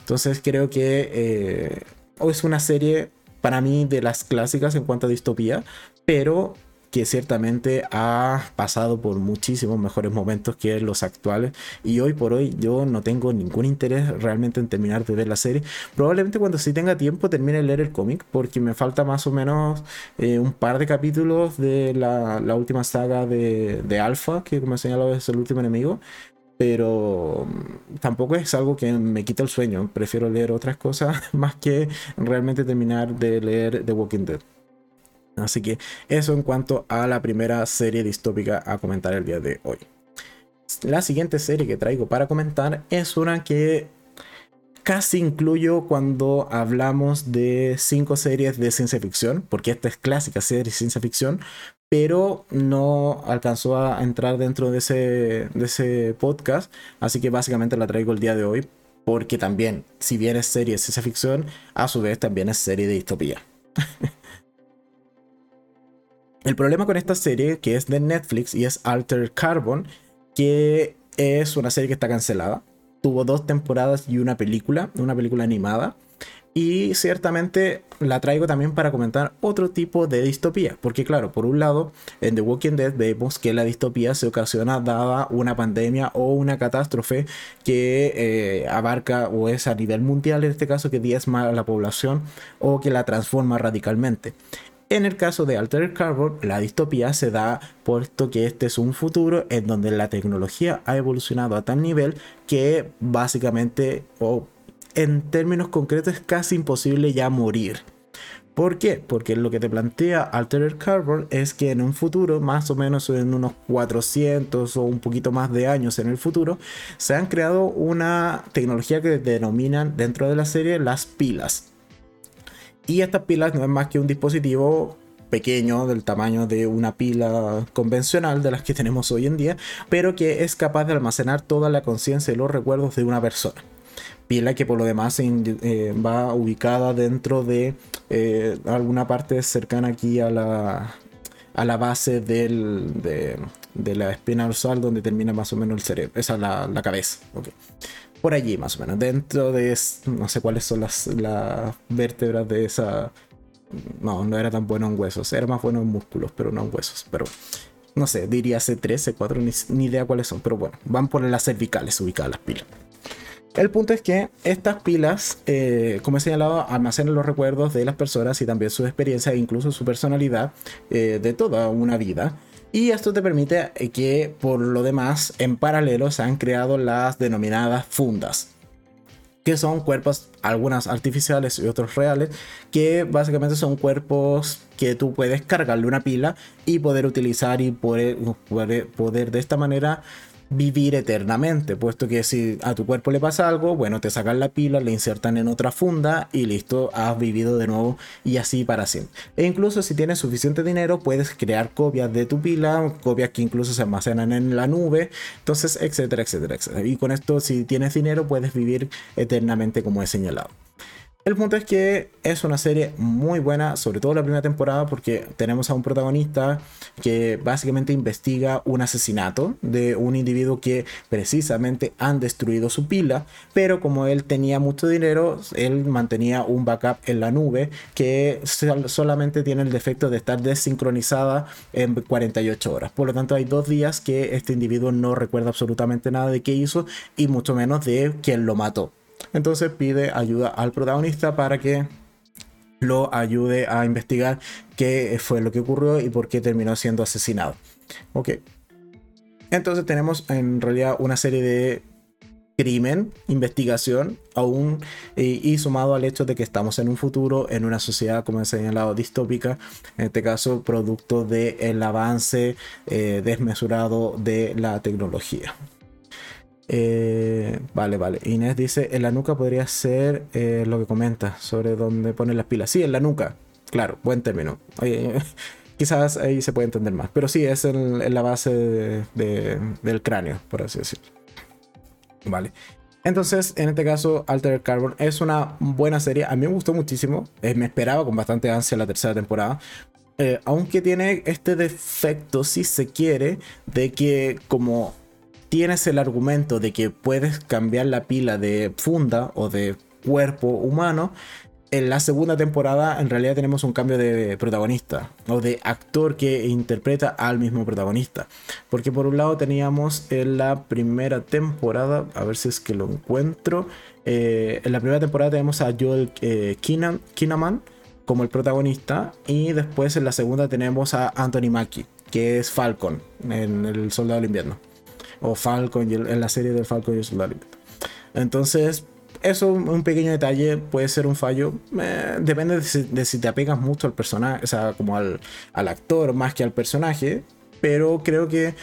[SPEAKER 1] Entonces creo que eh, es una serie para mí de las clásicas en cuanto a distopía, pero que ciertamente ha pasado por muchísimos mejores momentos que los actuales. Y hoy por hoy yo no tengo ningún interés realmente en terminar de ver la serie. Probablemente cuando sí tenga tiempo termine de leer el cómic porque me falta más o menos eh, un par de capítulos de la, última saga de, de Alpha que como he señalado es el último enemigo pero mm, tampoco es algo que me quita el sueño. Prefiero leer otras cosas <laughs> más que realmente terminar de leer The Walking Dead. Así que eso en cuanto a la primera serie distópica a comentar el día de hoy. La siguiente serie que traigo para comentar es una que casi incluyo cuando hablamos de cinco series de ciencia ficción, porque esta es clásica serie de ciencia ficción, pero no alcanzó a entrar dentro de ese, de ese podcast, así que básicamente la traigo el día de hoy, porque también, si bien es serie de ciencia ficción, a su vez también es serie de distopía. <laughs> El problema con esta serie, que es de Netflix y es Alter Carbon, que es una serie que está cancelada. Tuvo dos temporadas y una película, una película animada. Y ciertamente la traigo también para comentar otro tipo de distopía. Porque claro, por un lado, en The Walking Dead vemos que la distopía se ocasiona dada una pandemia o una catástrofe que eh, abarca o es a nivel mundial, en este caso que diezma a la población o que la transforma radicalmente. En el caso de Altered Carbon, la distopía se da puesto que este es un futuro en donde la tecnología ha evolucionado a tal nivel que básicamente, o en términos concretos, es casi imposible ya morir. ¿Por qué? Porque lo que te plantea Altered Carbon es que en un futuro, más o menos en unos 400 o un poquito más de años en el futuro, se han creado una tecnología que denominan dentro de la serie las pilas. Y estas pilas no es más que un dispositivo pequeño del tamaño de una pila convencional de las que tenemos hoy en día, pero que es capaz de almacenar toda la conciencia y los recuerdos de una persona. Pila que por lo demás eh, va ubicada dentro de eh, alguna parte cercana aquí a la, a la base del, de, la espina dorsal donde termina más o menos el cerebro, esa es la, la cabeza. Por allí más o menos, dentro de, no sé cuáles son las, las vértebras de esa... No, no era tan bueno en huesos, era más bueno en músculos, pero no en huesos, pero no sé, diría C3, C4, ni, idea cuáles son, pero bueno, van por las cervicales ubicadas las pilas. El punto es que estas pilas, eh, como he señalado, almacenan los recuerdos de las personas y también su experiencia e incluso su personalidad eh, de toda una vida. Y esto te permite eh, que por lo demás en paralelo se han creado las denominadas fundas, que son cuerpos, algunas artificiales y otros reales, que básicamente son cuerpos que tú puedes cargarle una pila y poder utilizar y poder, poder, poder de esta manera vivir eternamente, puesto que si a tu cuerpo le pasa algo, bueno, te sacan la pila, le insertan en otra funda y listo, has vivido de nuevo y así para siempre. E incluso si tienes suficiente dinero, puedes crear copias de tu pila, copias que incluso se almacenan en la nube, entonces, etcétera, etcétera, etcétera. Y con esto, si tienes dinero, puedes vivir eternamente como he señalado. El punto es que es una serie muy buena, sobre todo la primera temporada, porque tenemos a un protagonista que básicamente investiga un asesinato de un individuo que precisamente han destruido su pila, pero como él tenía mucho dinero, él mantenía un backup en la nube que solamente tiene el defecto de estar desincronizada en 48 horas. Por lo tanto, hay dos días que este individuo no recuerda absolutamente nada de qué hizo y mucho menos de quién lo mató. Entonces pide ayuda al protagonista para que lo ayude a investigar qué fue lo que ocurrió y por qué terminó siendo asesinado. Ok. Entonces tenemos en realidad una serie de crimen, investigación, aún y, sumado al hecho de que estamos en un futuro, en una sociedad, como he señalado, distópica, en este caso, producto del avance eh, desmesurado de la tecnología. Eh, vale, vale. Inés dice, en la nuca podría ser eh, lo que comenta sobre dónde ponen las pilas. Sí, en la nuca. Claro, buen término. <laughs> quizás ahí se puede entender más. Pero sí, es en, la base del cráneo, por así decirlo. Vale. Entonces, en este caso, Altered Carbon es una buena serie. A mí me gustó muchísimo. Eh, me esperaba con bastante ansia la tercera temporada. aunque tiene este defecto, si se quiere, de que como tienes el argumento de que puedes cambiar la pila de funda o de cuerpo humano, en la segunda temporada en realidad tenemos un cambio de protagonista o de actor que interpreta al mismo protagonista. Porque por un lado teníamos en la primera temporada, a ver si es que lo encuentro, eh, en la primera temporada tenemos a Joel eh, Kinnaman como el protagonista y después en la segunda tenemos a Anthony Mackie, que es Falcon en El Soldado del Invierno o Falcon en la serie del Falcon y el Soldado Entonces, eso, un pequeño detalle, puede ser un fallo. Eh, depende de si, te apegas mucho al personaje, o sea, como al, al actor más que al personaje. Pero creo que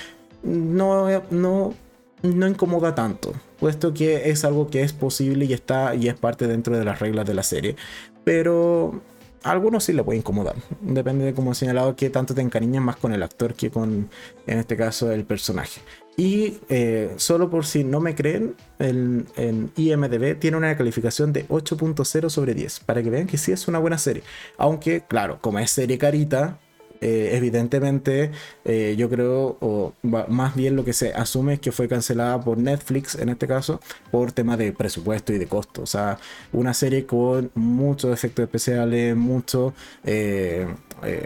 [SPEAKER 1] no, no, no incomoda tanto, puesto que es algo que es posible y está y es parte dentro de las reglas de la serie. Pero a algunos sí le puede incomodar. Depende de, como señalado, que tanto te encariñas más con el actor que con, en este caso, el personaje. Y eh, solo por si no me creen, el, el, IMDB tiene una calificación de 8.0 sobre 10, para que vean que sí es una buena serie. Aunque, claro, como es serie carita, eh, evidentemente eh, yo creo, o más bien lo que se asume es que fue cancelada por Netflix en este caso, por tema de presupuesto y de costo. O sea, una serie con muchos efectos especiales, mucho eh,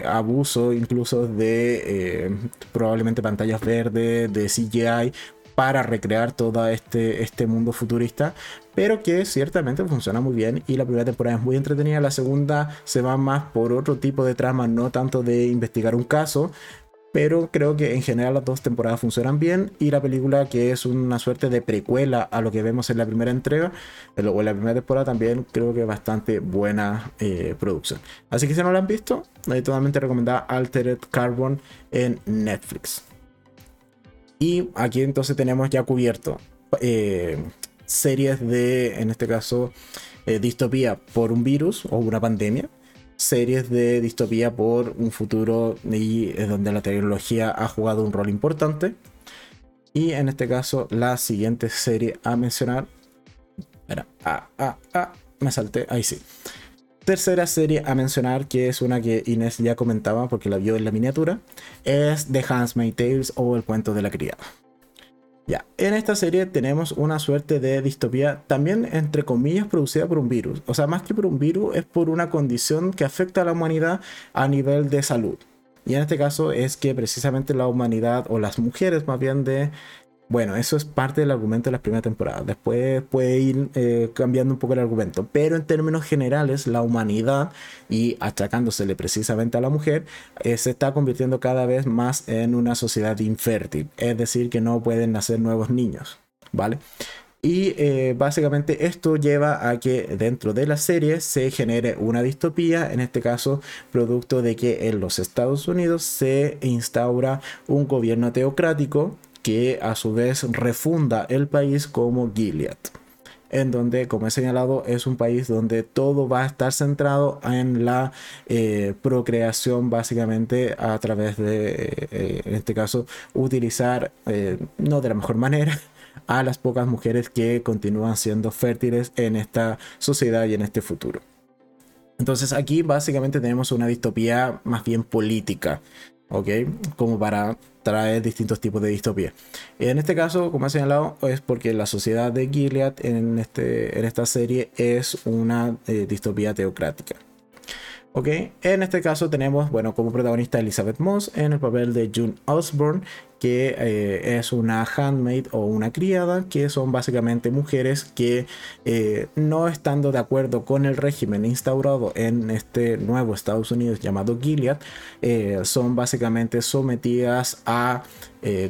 [SPEAKER 1] abuso incluso de probablemente pantallas verdes, de CGI, para recrear todo este, este mundo futurista, pero que ciertamente funciona muy bien y la primera temporada es muy entretenida, la segunda se va más por otro tipo de trama, no tanto de investigar un caso, pero creo que en general las dos temporadas funcionan bien y la película que es una suerte de precuela a lo que vemos en la primera entrega o en la primera temporada también creo que bastante buena eh, producción. Así que si no la han visto totalmente recomendada Altered Carbon en Netflix y aquí entonces tenemos ya cubierto eh, series de, en este caso, eh, distopía por un virus o una pandemia. Series de distopía por un futuro y donde la tecnología ha jugado un rol importante. Y en este caso, la siguiente serie a mencionar. Espera, ah, ah, ah, me salté, ahí sí. Tercera serie a mencionar, que es una que Inés ya comentaba porque la vio en la miniatura, es The Handmaid's Tales o El cuento de la criada. Ya, en esta serie tenemos una suerte de distopía también entre comillas producida por un virus. O sea, más que por un virus, es por una condición que afecta a la humanidad a nivel de salud. Y en este caso es que precisamente la humanidad o las mujeres más bien de bueno, eso es parte del argumento de la primera temporada. Después puede ir eh, cambiando un poco el argumento. Pero en términos generales, la humanidad, y achacándosele precisamente a la mujer, eh, se está convirtiendo cada vez más en una sociedad infértil. Es decir, que no pueden nacer nuevos niños. ¿Vale? Y eh, básicamente esto lleva a que dentro de la serie se genere una distopía, en este caso producto de que en los Estados Unidos se instaura un gobierno teocrático que a su vez refunda el país como Gilead en donde, como he señalado, es un país donde todo va a estar centrado en la eh, procreación, básicamente a través de, eh, en este caso, utilizar, eh, no de la mejor manera, <laughs> a las pocas mujeres que continúan siendo fértiles en esta sociedad y en este futuro. Entonces aquí básicamente tenemos una distopía más bien política, ¿ok? Como para traer distintos tipos de distopía. En este caso, como he señalado, es porque la sociedad de Gilead en, este, en esta serie es una eh, distopía teocrática. ¿Ok? En este caso tenemos, bueno, como protagonista Elizabeth Moss en el papel de June Osborne, que eh, es una handmaid o una criada, que son básicamente mujeres que eh, no estando de acuerdo con el régimen instaurado en este nuevo Estados Unidos llamado Gilead, eh, son básicamente sometidas a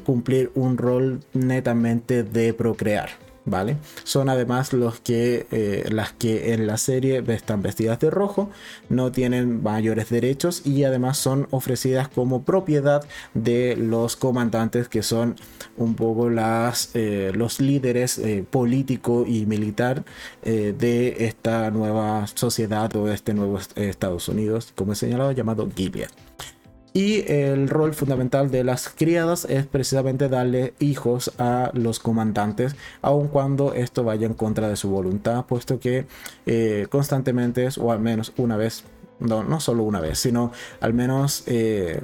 [SPEAKER 1] cumplir un rol netamente de procrear. ¿Vale? Son además los que, eh, las que en la serie están vestidas de rojo, no tienen mayores derechos y además son ofrecidas como propiedad de los comandantes que son un poco las, eh, los líderes eh, político y militar de esta nueva sociedad o de este nuevo Estados Unidos, como he señalado, llamado Gilead. Y el rol fundamental de las criadas es precisamente darle hijos a los comandantes, aun cuando esto vaya en contra de su voluntad, puesto que eh, constantemente o al menos una vez, no, no solo una vez, sino al menos... Eh,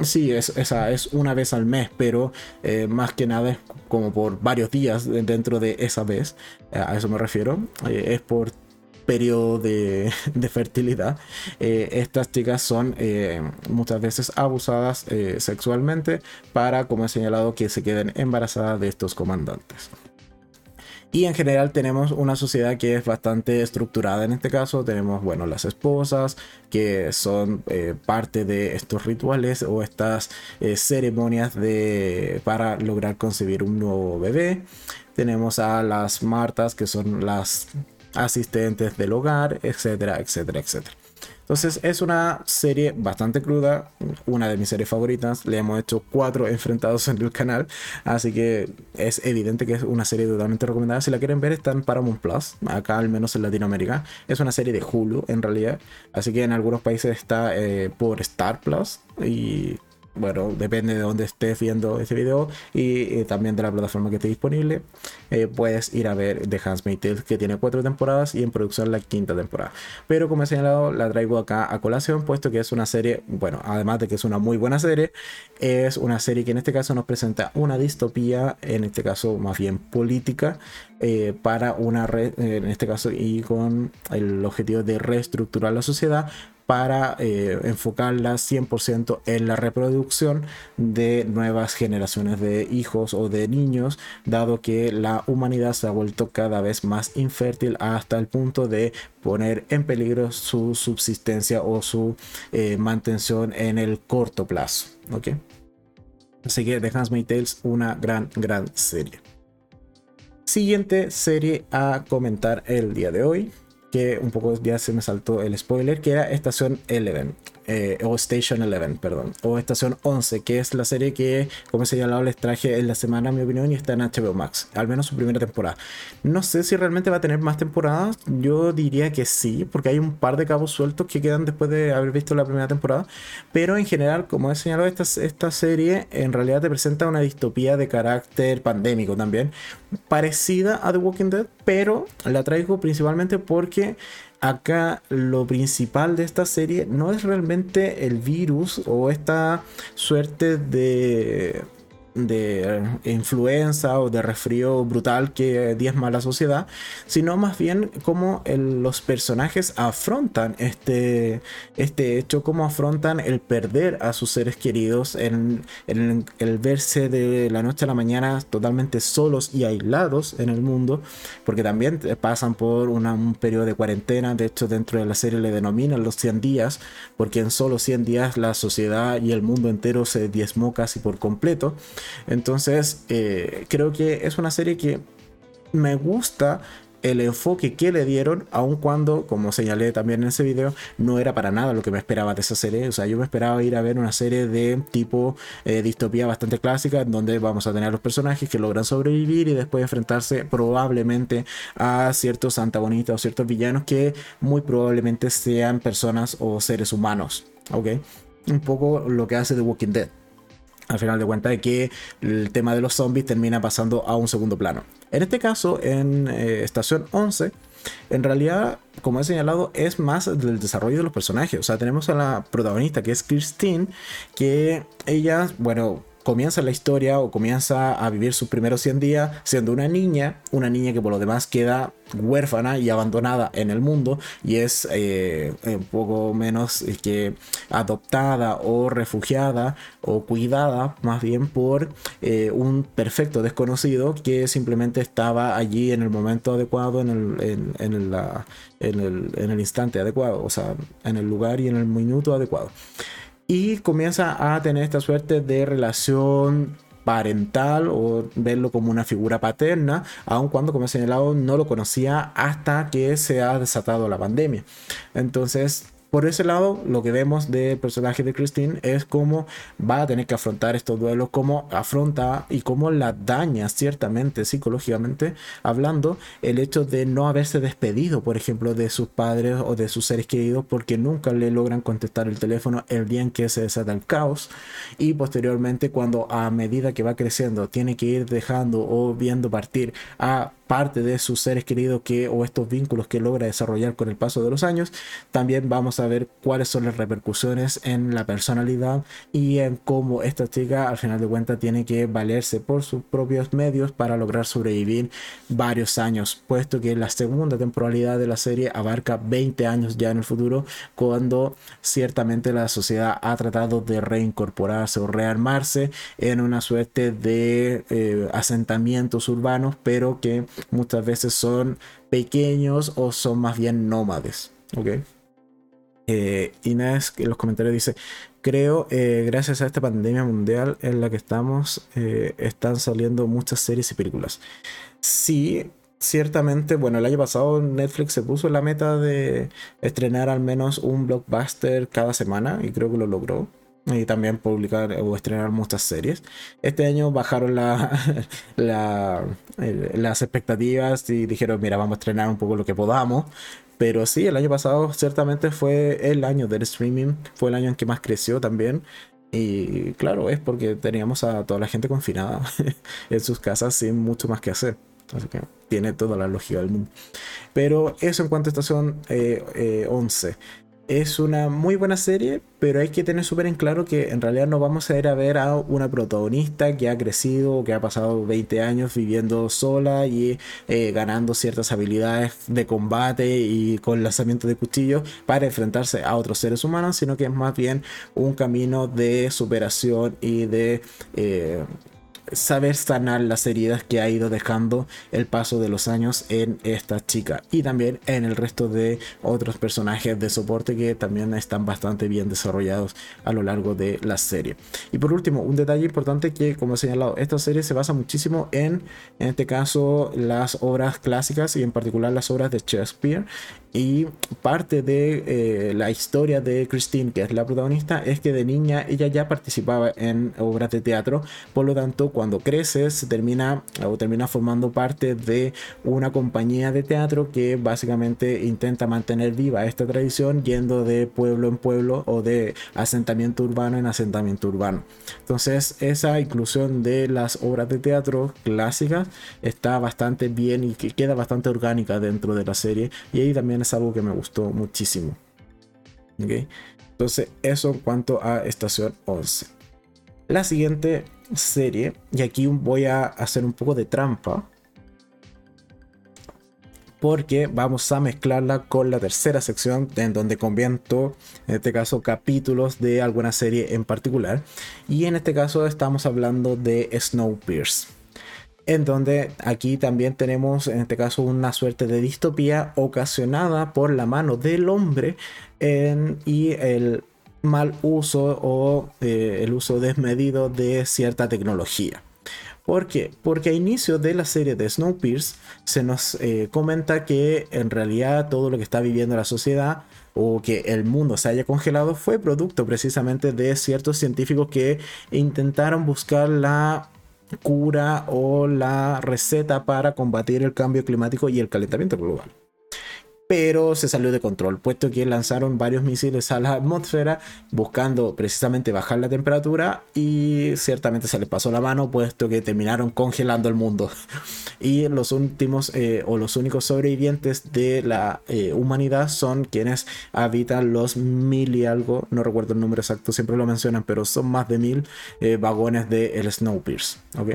[SPEAKER 1] Sí, es, esa es una vez al mes, pero eh, más que nada es como por varios días dentro de esa vez, a eso me refiero, es por periodo de, fertilidad, eh, estas chicas son eh, muchas veces abusadas eh, sexualmente para, como he señalado, que se queden embarazadas de estos comandantes. Y en general tenemos una sociedad que es bastante estructurada en este caso. Tenemos, bueno, las esposas que son parte de estos rituales o estas ceremonias de, para lograr concebir un nuevo bebé. Tenemos a las Martas que son las asistentes del hogar, etcétera, etcétera, etcétera. Entonces es una serie bastante cruda, una de mis series favoritas. Le hemos hecho cuatro enfrentados en el canal, así que es evidente que es una serie totalmente recomendada. Si la quieren ver está en Paramount Plus, acá al menos en Latinoamérica. Es una serie de Hulu en realidad, así que en algunos países está eh, por Star Plus y bueno, depende de dónde estés viendo este video y, eh, también de la plataforma que esté disponible, eh, puedes ir a ver The Handmaid's Tale que tiene cuatro temporadas y en producción la quinta temporada. Pero como he señalado, la traigo acá a colación, puesto que es una serie, bueno, además de que es una muy buena serie, es una serie que en este caso nos presenta una distopía, en este caso más bien política, eh, para una red, en este caso y con el objetivo de reestructurar la sociedad para eh, enfocarla 100% en la reproducción de nuevas generaciones de hijos o de niños, dado que la humanidad se ha vuelto cada vez más infértil hasta el punto de poner en peligro su subsistencia o su eh, mantención en el corto plazo. Así que The Handmaid's Tales, una gran, gran serie. Siguiente serie a comentar el día de hoy que un poco ya se me saltó el spoiler, que era Estación Eleven. Eh, o Station 11, perdón, o Estación 11, que es la serie que, como he señalado, les traje en la semana, mi opinión, y está en HBO Max, al menos su primera temporada. No sé si realmente va a tener más temporadas, yo diría que sí, porque hay un par de cabos sueltos que quedan después de haber visto la primera temporada, pero en general, como he señalado, esta, esta serie en realidad te presenta una distopía de carácter pandémico también, parecida a The Walking Dead, pero la traigo principalmente porque acá lo principal de esta serie no es realmente el virus o esta suerte de de influenza o de resfrío brutal que diezma la sociedad, sino más bien cómo los personajes afrontan este, este hecho, cómo afrontan el perder a sus seres queridos, en, el verse de la noche a la mañana totalmente solos y aislados en el mundo, porque también pasan por un periodo de cuarentena, de hecho dentro de la serie le denominan los 100 días, porque en solo 100 días la sociedad y el mundo entero se diezmó casi por completo. Entonces, eh, creo que es una serie que me gusta el enfoque que le dieron, aun cuando, como señalé también en ese video, no era para nada lo que me esperaba de esa serie. O sea, yo me esperaba ir a ver una serie de tipo eh, distopía bastante clásica, en donde vamos a tener a los personajes que logran sobrevivir y después enfrentarse probablemente a ciertos antagonistas o ciertos villanos que muy probablemente sean personas o seres humanos. ¿Ok? Un poco lo que hace The Walking Dead al final de cuentas que el tema de los zombies termina pasando a un segundo plano. En este caso, en eh, Estación 11, en realidad, como he señalado, es más del desarrollo de los personajes. O sea, tenemos a la protagonista que es Christine, que ella, bueno, comienza la historia o comienza a vivir sus primeros 100 días siendo una niña, una niña que por lo demás queda huérfana y abandonada en el mundo y es eh, un poco menos que adoptada o refugiada o cuidada más bien por eh, un perfecto desconocido que simplemente estaba allí en el momento adecuado, en el, en, en el, en el instante adecuado, o sea, en el lugar y en el minuto adecuado y comienza a tener esta suerte de relación parental o verlo como una figura paterna, aun cuando, como he señalado, no lo conocía hasta que se ha desatado la pandemia. Entonces, por ese lado, lo que vemos del personaje de Christine es cómo va a tener que afrontar estos duelos, cómo afronta y cómo la daña ciertamente psicológicamente hablando el hecho de no haberse despedido, por ejemplo, de sus padres o de sus seres queridos porque nunca le logran contestar el teléfono el día en que se desata el caos. Y posteriormente cuando a medida que va creciendo tiene que ir dejando o viendo partir a parte de sus seres queridos que o estos vínculos que logra desarrollar con el paso de los años, también vamos a ver cuáles son las repercusiones en la personalidad y en cómo esta chica al final de cuentas tiene que valerse por sus propios medios para lograr sobrevivir varios años, puesto que la segunda temporalidad de la serie abarca 20 años ya en el futuro, cuando ciertamente la sociedad ha tratado de reincorporarse o rearmarse en una suerte de eh, asentamientos urbanos, pero que muchas veces son pequeños o son más bien nómades. ¿ok? Eh, Inés en los comentarios dice, creo, eh, gracias a esta pandemia mundial en la que estamos, eh, están saliendo muchas series y películas. Sí, ciertamente, bueno, el año pasado Netflix se puso la meta de estrenar al menos un blockbuster cada semana y creo que lo logró. Y también publicar o estrenar muchas series. Este año bajaron la, <laughs> las expectativas y dijeron, mira, vamos a estrenar un poco lo que podamos. Pero sí, el año pasado ciertamente fue el año del streaming, fue el año en que más creció también. Y claro, es porque teníamos a toda la gente confinada <laughs> en sus casas sin mucho más que hacer. Así que tiene toda la lógica del mundo. Pero eso en cuanto a estación 11. Eh, es una muy buena serie, pero hay que tener súper en claro que en realidad no vamos a ir a ver a una protagonista que ha crecido, que ha pasado 20 años viviendo sola y eh, ganando ciertas habilidades de combate y con lanzamiento de cuchillos para enfrentarse a otros seres humanos, sino que es más bien un camino de superación y de... Eh, saber sanar las heridas que ha ido dejando el paso de los años en esta chica y también en el resto de otros personajes de soporte que también están bastante bien desarrollados a lo largo de la serie. Y por último, un detalle importante que como he señalado, esta serie se basa muchísimo en, en este caso, las obras clásicas y en particular las obras de Shakespeare y parte de eh, la historia de Christine, que es la protagonista, es que de niña ella ya participaba en obras de teatro, por lo tanto cuando crece se termina o termina formando parte de una compañía de teatro que básicamente intenta mantener viva esta tradición yendo de pueblo en pueblo o de asentamiento urbano en asentamiento urbano. Entonces esa inclusión de las obras de teatro clásicas está bastante bien y queda bastante orgánica dentro de la serie y ahí también es algo que me gustó muchísimo. Entonces, eso en cuanto a Estación 11. La siguiente serie, y aquí voy a hacer un poco de trampa, porque vamos a mezclarla con la tercera sección en donde conviento, en este caso, capítulos de alguna serie en particular. Y en este caso estamos hablando de Snowpiercer en donde aquí también tenemos en este caso una suerte de distopía ocasionada por la mano del hombre y el mal uso o eh, el uso desmedido de cierta tecnología. ¿Por qué? Porque a inicio de la serie de Snowpiercer se nos eh, comenta que en realidad todo lo que está viviendo la sociedad o que el mundo se haya congelado fue producto precisamente de ciertos científicos que intentaron buscar la cura o la receta para combatir el cambio climático y el calentamiento global pero se salió de control, puesto que lanzaron varios misiles a la atmósfera buscando precisamente bajar la temperatura y ciertamente se les pasó la mano, puesto que terminaron congelando el mundo. <laughs> y los últimos eh, o los únicos sobrevivientes de la eh, humanidad son quienes habitan los mil y algo, no recuerdo el número exacto, siempre lo mencionan, pero son más de mil eh, vagones de el Snowpiercer, ¿ok?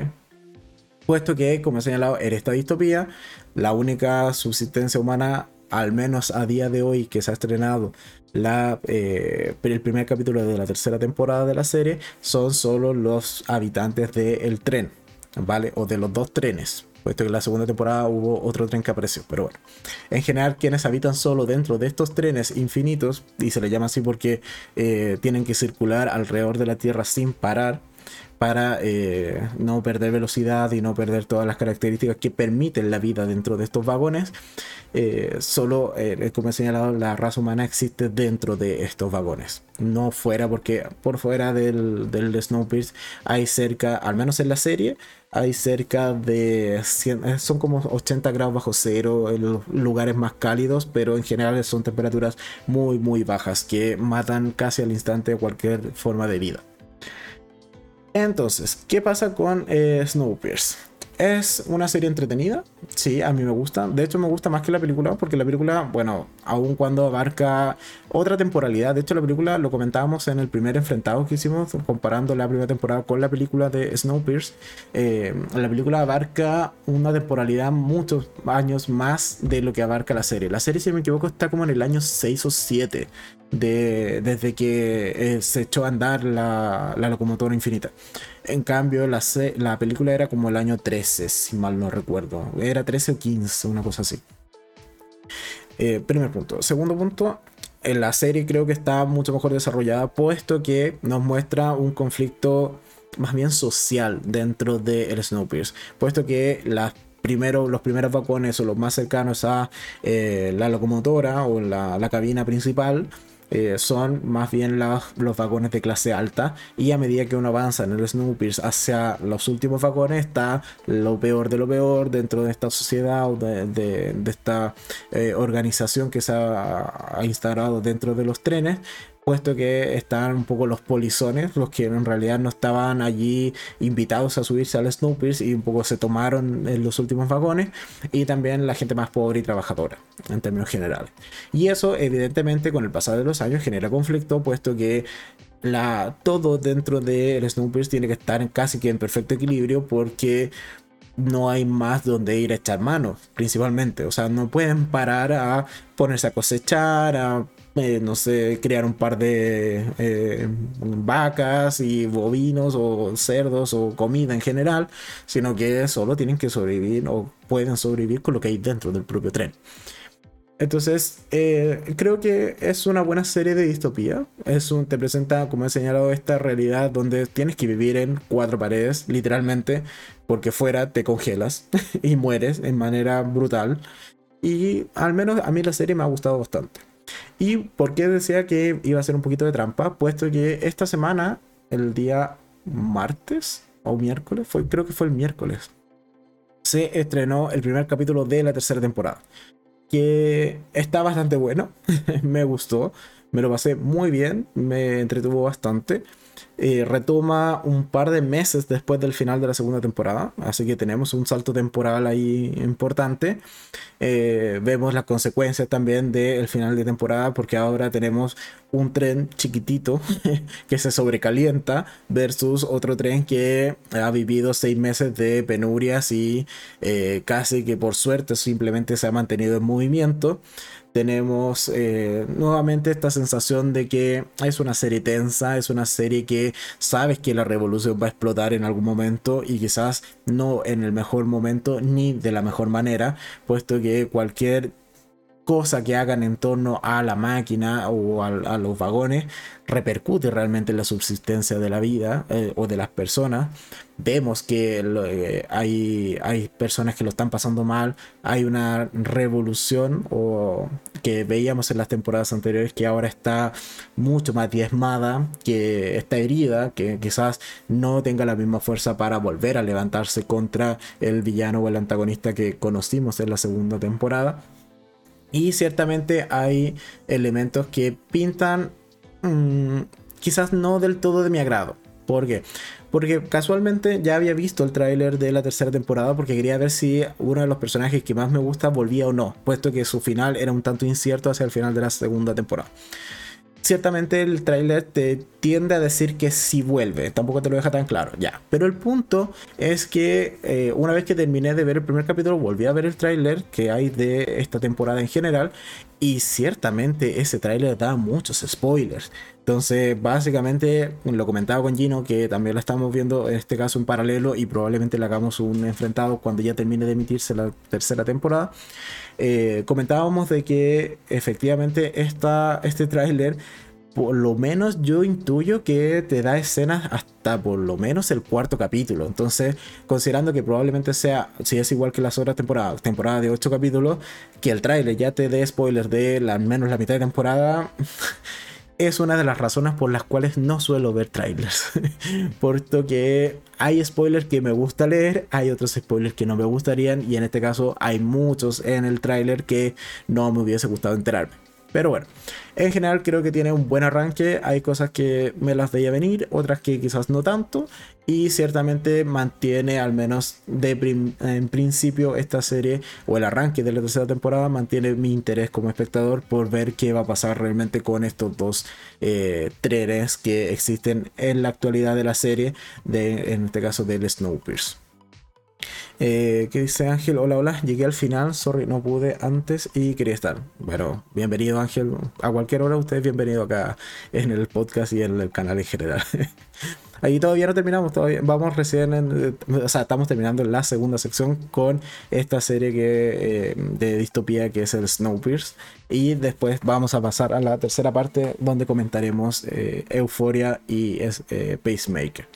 [SPEAKER 1] Puesto que, como he señalado, en esta distopía, la única subsistencia humana al menos a día de hoy que se ha estrenado la, eh, el primer capítulo de la tercera temporada de la serie, son solo los habitantes del tren, ¿vale? O de los dos trenes. Puesto que en la segunda temporada hubo otro tren que apareció. Pero bueno, en general, quienes habitan solo dentro de estos trenes infinitos, y se le llama así porque eh, tienen que circular alrededor de la Tierra sin parar, para eh, no perder velocidad y no perder todas las características que permiten la vida dentro de estos vagones. Eh, solo, eh, como he señalado, la raza humana existe dentro de estos vagones, no fuera, porque por fuera del, del Snowpiercer hay cerca, al menos en la serie, hay cerca de son como 80 grados bajo cero en los lugares más cálidos, pero en general son temperaturas muy, muy bajas que matan casi al instante cualquier forma de vida. Entonces, ¿qué pasa con eh? Es una serie entretenida, sí, a mí me gusta. De hecho, me gusta más que la película, porque la película, bueno, aun cuando abarca otra temporalidad, de hecho, la película lo comentábamos en el primer enfrentado que hicimos, comparando la primera temporada con la película de Snowpiercer. Eh, la película abarca una temporalidad muchos años más de lo que abarca la serie. La serie, si me equivoco, está como en el año 6 o 7 de, desde que eh, se echó a andar la, locomotora infinita. En cambio, la, la película era como el año 13, si mal no recuerdo. Era 13 o 15, una cosa así. Eh, primer punto. Segundo punto, en la serie creo que está mucho mejor desarrollada, puesto que nos muestra un conflicto más bien social dentro de el Snowpiercer, puesto que los primeros vagones o los más cercanos a eh, la locomotora o la, la cabina principal eh, son más bien los vagones de clase alta y a medida que uno avanza en el Snoopers hacia los últimos vagones está lo peor de lo peor dentro de esta sociedad o de, esta eh, organización que se ha, instalado dentro de los trenes puesto que están un poco los polizones, los que en realidad no estaban allí invitados a subirse al Snoopers y un poco se tomaron en los últimos vagones, y también la gente más pobre y trabajadora, en términos generales. Y eso, evidentemente, con el pasar de los años genera conflicto, puesto que la, todo dentro del Snoopers tiene que estar casi que en perfecto equilibrio, porque no hay más donde ir a echar manos, principalmente. O sea, no pueden parar a ponerse a cosechar, a eh, no sé, crear un par de eh, vacas y bovinos o cerdos o comida en general, sino que solo tienen que sobrevivir o pueden sobrevivir con lo que hay dentro del propio tren. Entonces, eh, creo que es una buena serie de distopía. Es un, te presenta, como he señalado, esta realidad donde tienes que vivir en cuatro paredes, literalmente, porque fuera te congelas <laughs> y mueres en manera brutal. Y al menos a mí la serie me ha gustado bastante. ¿Y por qué decía que iba a ser un poquito de trampa? Puesto que esta semana, el día martes o miércoles, fue, creo que fue el miércoles, se estrenó el primer capítulo de la tercera temporada. Que está bastante bueno, <laughs> me gustó, me lo pasé muy bien, me entretuvo bastante. Eh, retoma un par de meses después del final de la segunda temporada, así que tenemos un salto temporal ahí importante. Eh, vemos las consecuencias también del final de temporada, porque ahora tenemos un tren chiquitito <laughs> que se sobrecalienta versus otro tren que ha vivido seis meses de penurias y eh, casi que por suerte simplemente se ha mantenido en movimiento tenemos eh, nuevamente esta sensación de que es una serie tensa, es una serie que sabes que la revolución va a explotar en algún momento y quizás no en el mejor momento ni de la mejor manera, puesto que cualquier cosa que hagan en torno a la máquina o a, los vagones repercute realmente en la subsistencia de la vida eh, o de las personas. Vemos que eh, hay, hay personas que lo están pasando mal, hay una revolución o que veíamos en las temporadas anteriores que ahora está mucho más diezmada, que está herida, que quizás no tenga la misma fuerza para volver a levantarse contra el villano o el antagonista que conocimos en la segunda temporada. Y ciertamente hay elementos que pintan mm, quizás no del todo de mi agrado. ¿Por qué? Porque casualmente ya había visto el tráiler de la tercera temporada porque quería ver si uno de los personajes que más me gusta volvía o no, puesto que su final era un tanto incierto hacia el final de la segunda temporada ciertamente el tráiler te tiende a decir que sí vuelve, tampoco te lo deja tan claro, ya. Pero el punto es que eh, una vez que terminé de ver el primer capítulo, volví a ver el tráiler que hay de esta temporada en general y ciertamente ese tráiler da muchos spoilers. Entonces, básicamente, lo comentaba con Gino, que también lo estamos viendo en este caso en paralelo y probablemente le hagamos un enfrentado cuando ya termine de emitirse la tercera temporada. Eh, comentábamos de que efectivamente esta, este tráiler por lo menos yo intuyo que te da escenas hasta por lo menos el cuarto capítulo. Entonces, considerando que probablemente sea, si es igual que las otras temporadas, temporada de ocho capítulos, que el tráiler ya te dé spoilers de al menos la mitad de temporada, <laughs> es una de las razones por las cuales no suelo ver trailers. <laughs> Puesto que hay spoilers que me gusta leer, hay otros spoilers que no me gustarían y en este caso hay muchos en el trailer que no me hubiese gustado enterarme. Pero bueno, en general creo que tiene un buen arranque. Hay cosas que me las veía venir, otras que quizás no tanto. Y ciertamente mantiene, al menos de en principio, esta serie o el arranque de la tercera temporada, mantiene mi interés como espectador por ver qué va a pasar realmente con estos dos eh, trenes que existen en la actualidad de la serie, de, en este caso del Snowpiercer. Eh, ¿Qué dice Ángel? Hola, hola, llegué al final, sorry, no pude antes y quería estar. Bueno, bienvenido Ángel, a cualquier hora usted es bienvenido acá en el podcast y en el canal en general. <laughs> Ahí todavía no terminamos, todavía vamos recién en, o sea, estamos terminando la segunda sección con esta serie que, eh, de distopía que es el Snowpiercer y después vamos a pasar a la tercera parte donde comentaremos eh, Euforia y eh, Pacemaker.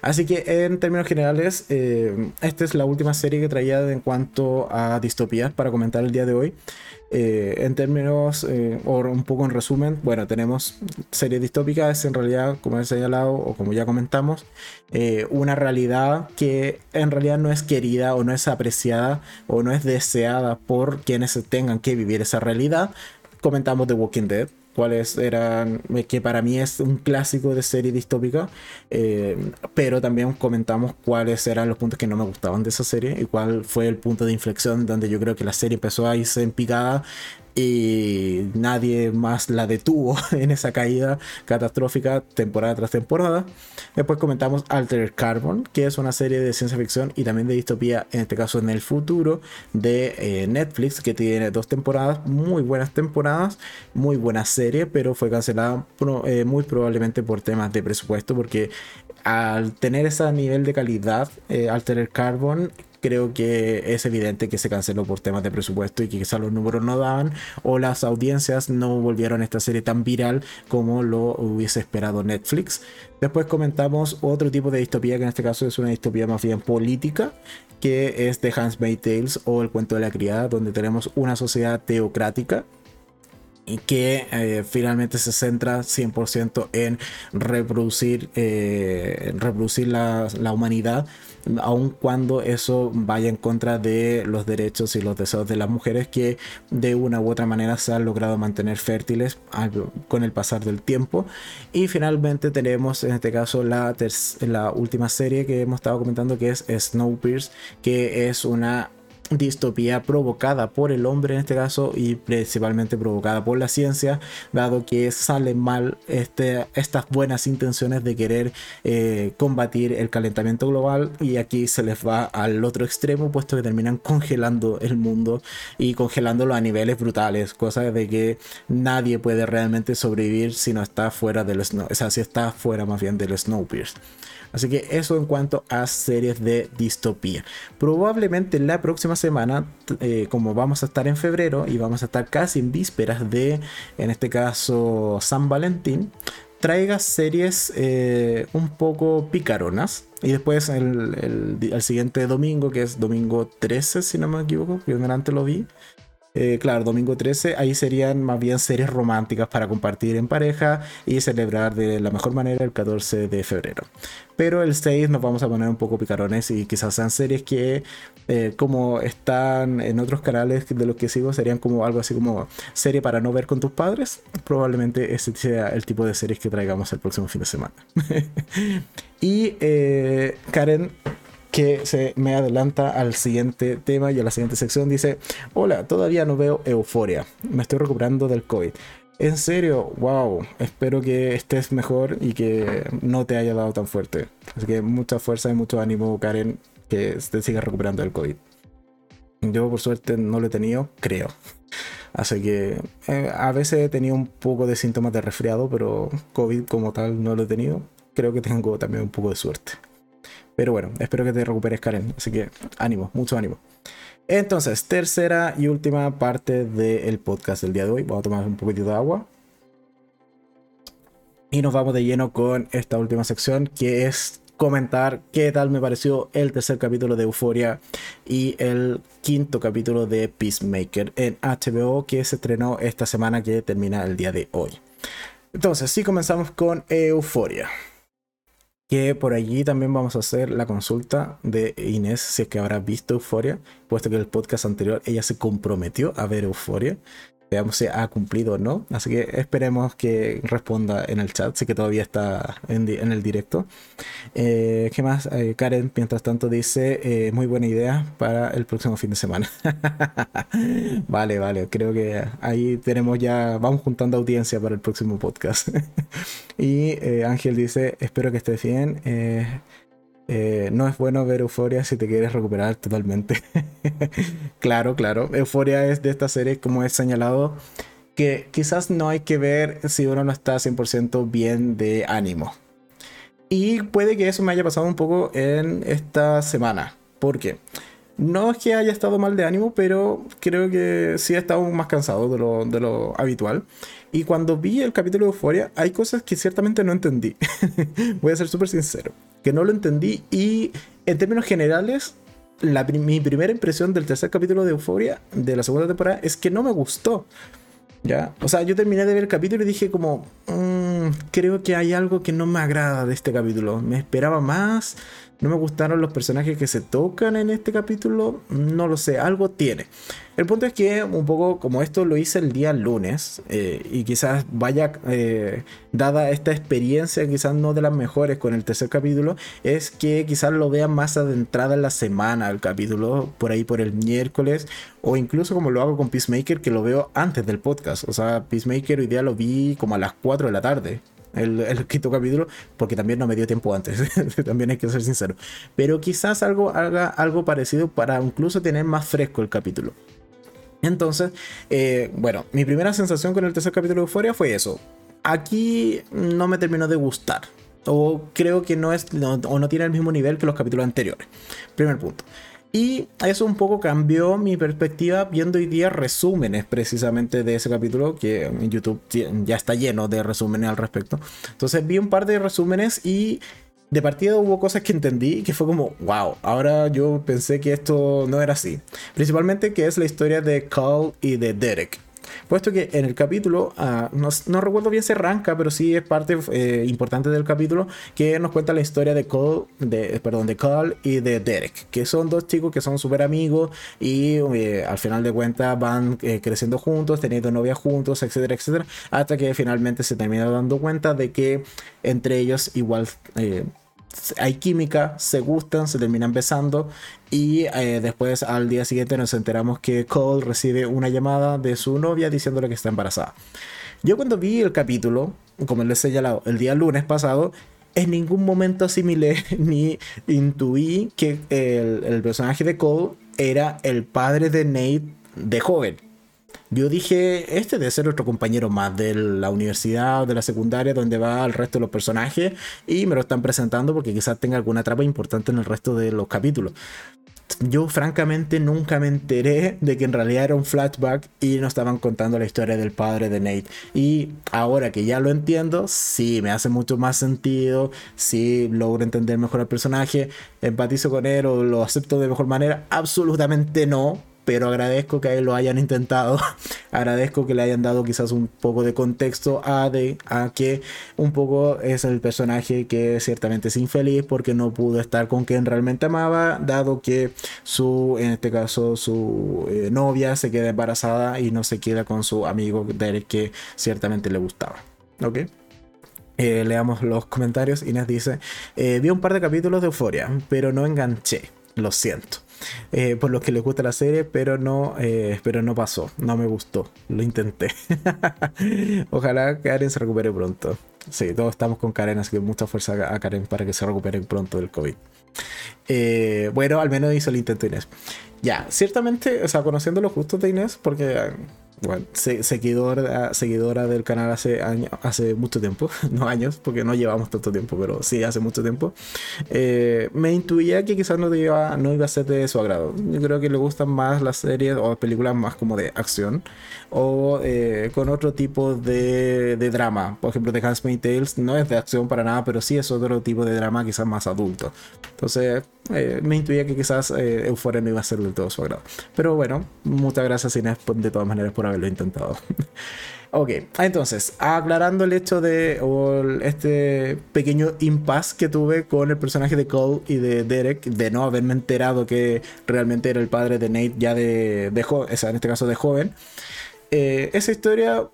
[SPEAKER 1] Así que en términos generales, eh, esta es la última serie que traía en cuanto a distopías para comentar el día de hoy. Eh, en términos, eh, o un poco en resumen, bueno, tenemos series distópicas, en realidad, como he señalado, o como ya comentamos, una realidad que en realidad no es querida o no es apreciada o no es deseada por quienes tengan que vivir esa realidad. Comentamos The Walking Dead, cuáles eran, eh, que para mí es un clásico de serie distópica, eh, pero también comentamos cuáles eran los puntos que no me gustaban de esa serie y cuál fue el punto de inflexión donde yo creo que la serie empezó a irse en picada y nadie más la detuvo <laughs> en esa caída catastrófica temporada tras temporada. Después comentamos Alter Carbon, que es una serie de ciencia ficción y también de distopía, en este caso en el futuro, de eh, Netflix, que tiene dos temporadas, muy buenas temporadas, muy buena serie, pero fue cancelada eh, muy probablemente por temas de presupuesto, porque al tener ese nivel de calidad, eh, Alter Carbon creo que es evidente que se canceló por temas de presupuesto y que quizás los números no daban o las audiencias no volvieron a esta serie tan viral como lo hubiese esperado Netflix. Después comentamos otro tipo de distopía que en este caso es una distopía más bien política que es The Handmaid's Tales o El cuento de la criada donde tenemos una sociedad teocrática que eh, finalmente se centra 100% en reproducir, eh, reproducir la, la, humanidad, aun cuando eso vaya en contra de los derechos y los deseos de las mujeres que de una u otra manera se han logrado mantener fértiles con el pasar del tiempo. Y finalmente tenemos en este caso la, la última serie que hemos estado comentando que es Snowpiercer, que es una distopía provocada por el hombre en este caso y principalmente provocada por la ciencia, dado que salen mal este, estas buenas intenciones de querer eh, combatir el calentamiento global y aquí se les va al otro extremo puesto que terminan congelando el mundo y congelándolo a niveles brutales, cosa de que nadie puede realmente sobrevivir si no está fuera del snow, o sea, si está fuera más bien del Snowpiercer. Así que eso en cuanto a series de distopía. Probablemente la próxima semana, eh, como vamos a estar en febrero y vamos a estar casi en vísperas de, en este caso, San Valentín, traiga series eh, un poco picaronas. Y después el, siguiente domingo, que es domingo 13, si no me equivoco, que antes lo vi, eh, claro, domingo 13, ahí serían más bien series románticas para compartir en pareja y celebrar de la mejor manera el 14 de febrero. Pero el 6 nos vamos a poner un poco picarones y quizás sean series que, eh, como están en otros canales de los que sigo, serían como algo así como serie para no ver con tus padres. Probablemente ese sea el tipo de series que traigamos el próximo fin de semana. <laughs> y eh, Karen que se me adelanta al siguiente tema y a la siguiente sección. Dice, hola, todavía no veo euforia, me estoy recuperando del COVID. En serio, wow, espero que estés mejor y que no te haya dado tan fuerte. Así que mucha fuerza y mucho ánimo, Karen, que te sigas recuperando del COVID. Yo por suerte no lo he tenido, creo. Así que eh, a veces he tenido un poco de síntomas de resfriado, pero COVID como tal no lo he tenido. Creo que tengo también un poco de suerte. Pero bueno, espero que te recuperes, Karen. Así que ánimo, mucho ánimo. Entonces, tercera y última parte del podcast del día de hoy. Vamos a tomar un poquito de agua. Y nos vamos de lleno con esta última sección que es comentar qué tal me pareció el tercer capítulo de Euforia y el quinto capítulo de Peacemaker en HBO que se estrenó esta semana que termina el día de hoy. Entonces, sí comenzamos con Euforia que por allí también vamos a hacer la consulta de Inés si es que habrá visto Euforia, puesto que el podcast anterior ella se comprometió a ver Euforia veamos si ha cumplido o no. Así que esperemos que responda en el chat, si que todavía está en, el directo. Eh, ¿Qué más? Eh, Karen, mientras tanto, dice, eh, muy buena idea para el próximo fin de semana. <laughs> vale, vale, creo que ahí tenemos ya, vamos juntando audiencia para el próximo podcast. <laughs> y Ángel dice, espero que estés bien. Eh, no es bueno ver Euforia si te quieres recuperar totalmente. <laughs> claro, claro. Euforia es de esta serie, como he señalado, que quizás no hay que ver si uno no está 100% bien de ánimo. Y puede que eso me haya pasado un poco en esta semana. ¿Por qué? No es que haya estado mal de ánimo, pero creo que sí he estado más cansado de lo, de lo habitual. Y cuando vi el capítulo de Euforia, hay cosas que ciertamente no entendí. <laughs> Voy a ser súper sincero. Que no lo entendí y en términos generales, mi primera impresión del tercer capítulo de Euforia de la segunda temporada es que no me gustó. ¿Ya? O sea, yo terminé de ver el capítulo y dije como, mm, creo que hay algo que no me agrada de este capítulo. Me esperaba más, no me gustaron los personajes que se tocan en este capítulo. No lo sé, algo tiene. El punto es que un poco como esto lo hice el día lunes eh, y quizás vaya eh, dada esta experiencia, quizás no de las mejores con el tercer capítulo, es que quizás lo vea más adentrada en la semana el capítulo, por ahí por el miércoles, o incluso como lo hago con Peacemaker, que lo veo antes del podcast. O sea, Peacemaker hoy día lo vi como a las 4 de la tarde el, quinto capítulo, porque también no me dio tiempo antes, <laughs> también hay que ser sincero. Pero quizás algo haga algo parecido para incluso tener más fresco el capítulo. Entonces, eh, bueno, mi primera sensación con el tercer capítulo de Euphoria fue eso. Aquí no me terminó de gustar. O creo que no es, o no tiene el mismo nivel que los capítulos anteriores. Primer punto. Y eso un poco cambió mi perspectiva viendo hoy día resúmenes precisamente de ese capítulo, que en YouTube ya está lleno de resúmenes al respecto. Entonces vi un par de resúmenes y de partida hubo cosas que entendí que fue como, wow, ahora yo pensé que esto no era así. Principalmente que es la historia de Carl y de Derek. Puesto que en el capítulo, ah, no, recuerdo bien si arranca, pero sí es parte eh, importante del capítulo, que nos cuenta la historia de Cole, de, perdón, de Carl y de Derek, que son dos chicos que son súper amigos y eh, al final de cuentas van eh, creciendo juntos, teniendo novia juntos, etcétera, etcétera, hasta que finalmente se termina dando cuenta de que entre ellos igual hay química, se gustan, se terminan besando y eh, después al día siguiente nos enteramos que Cole recibe una llamada de su novia diciéndole que está embarazada. Yo cuando vi el capítulo, como les he señalado, el día lunes pasado, en ningún momento asimilé <laughs> ni intuí que el, el personaje de Cole era el padre de Nate de joven. Yo dije, este debe ser otro compañero más de la universidad o de la secundaria donde va el resto de los personajes y me lo están presentando porque quizás tenga alguna trama importante en el resto de los capítulos. Yo francamente nunca me enteré de que en realidad era un flashback y nos estaban contando la historia del padre de Nate. Y ahora que ya lo entiendo, sí, me hace mucho más sentido, sí logro entender mejor al personaje, empatizo con él o lo acepto de mejor manera. Absolutamente no, pero agradezco que lo hayan intentado. <laughs> agradezco que le hayan dado quizás un poco de contexto a, de, a que un poco es el personaje que ciertamente es infeliz porque no pudo estar con quien realmente amaba, dado que su, en este caso, su eh, novia se queda embarazada y no se queda con su amigo Derek que ciertamente le gustaba. ¿Ok? Eh, leamos los comentarios. Inés dice: eh, Vi un par de capítulos de Euforia, pero no enganché. Lo siento. Eh, por los que les gusta la serie, pero no, eh, pero no pasó, no me gustó, lo intenté. <laughs> Ojalá Karen se recupere pronto. Sí, todos estamos con Karen, así que mucha fuerza a Karen para que se recupere pronto del COVID. Eh, bueno, al menos hizo el intento Inés. Ya, ciertamente, o sea, conociendo los gustos de Inés, porque bueno, seguidora, seguidora del canal hace, años, hace mucho tiempo, <laughs> no años, porque no llevamos tanto tiempo, pero sí hace mucho tiempo, eh, me intuía que quizás no iba, no iba a ser de su agrado. Yo creo que le gustan más las series o películas más como de acción o eh, con otro tipo de, drama. Por ejemplo, The Handmaid's Tales no es de acción para nada, pero sí es otro tipo de drama quizás más adulto. Entonces eh, me intuía que quizás Euphoria no iba a ser del todo su agrado. Pero bueno, muchas gracias Inés de todas maneras por haberlo intentado. <laughs> ok, entonces, aclarando el hecho de este pequeño impasse que tuve con el personaje de Cole y de Derek, de no haberme enterado que realmente era el padre de Nate ya de, de en este caso de joven, eh, esa historia,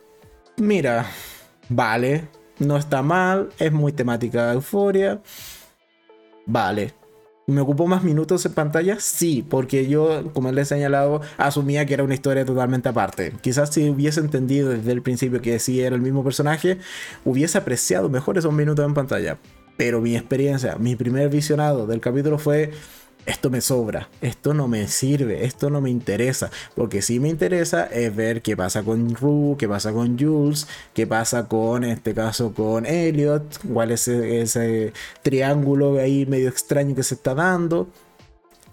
[SPEAKER 1] mira, vale, no está mal, es muy temática de euforia, vale, ¿Me ocupó más minutos en pantalla? Sí, porque yo, como les he señalado, asumía que era una historia totalmente aparte. Quizás si hubiese entendido desde el principio que sí era el mismo personaje, hubiese apreciado mejor esos minutos en pantalla. Pero mi experiencia, mi primer visionado del capítulo fue esto me sobra, esto no me sirve, esto no me interesa, porque si me interesa es ver qué pasa con Rue, qué pasa con Jules, qué pasa con, en este caso, con Elliot, cuál es ese, triángulo ahí medio extraño que se está dando.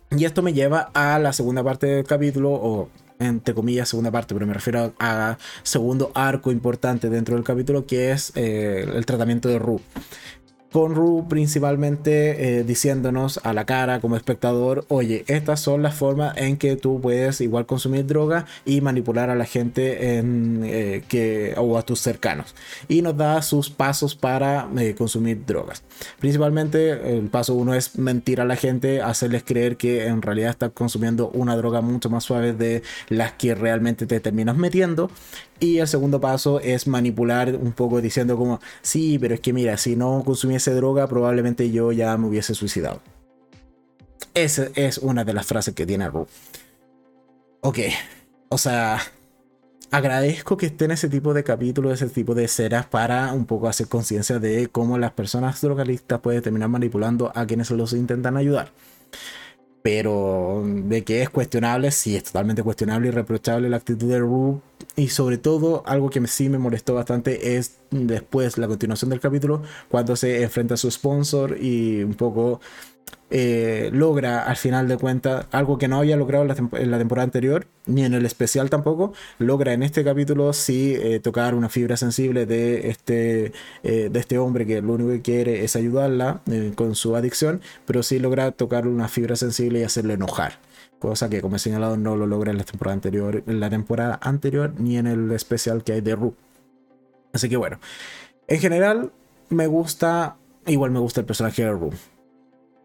[SPEAKER 1] Y esto me lleva a la segunda parte del capítulo, o entre comillas segunda parte, pero me refiero a, segundo arco importante dentro del capítulo, que es eh, el tratamiento de Rue. Con Ru principalmente eh, diciéndonos a la cara como espectador, oye, estas son las formas en que tú puedes igual consumir droga y manipular a la gente en, eh, que, o a tus cercanos. Y nos da sus pasos para eh, consumir drogas. Principalmente el paso uno es mentir a la gente, hacerles creer que en realidad estás consumiendo una droga mucho más suave de las que realmente te terminas metiendo. Y el segundo paso es manipular un poco diciendo como, sí, pero es que mira, si no consumiese droga probablemente yo ya me hubiese suicidado. Esa es una de las frases que tiene Ru. Ok, o sea, agradezco que esté en ese tipo de capítulos, ese tipo de escenas para un poco hacer conciencia de cómo las personas drogadictas pueden terminar manipulando a quienes los intentan ayudar. Pero de que es cuestionable, sí, es totalmente cuestionable y reprochable la actitud de Ru y sobre todo, algo que sí me molestó bastante es después la continuación del capítulo, cuando se enfrenta a su sponsor y un poco eh, logra al final de cuentas algo que no había logrado en la, temporada anterior, ni en el especial tampoco, logra en este capítulo sí eh, tocar una fibra sensible de este, eh, de este hombre que lo único que quiere es ayudarla con su adicción, pero sí logra tocar una fibra sensible y hacerle enojar cosa que como he señalado no lo logra en la temporada anterior, en la temporada anterior ni en el especial que hay de Ru. Así que bueno, en general me gusta, igual me gusta el personaje de Ru.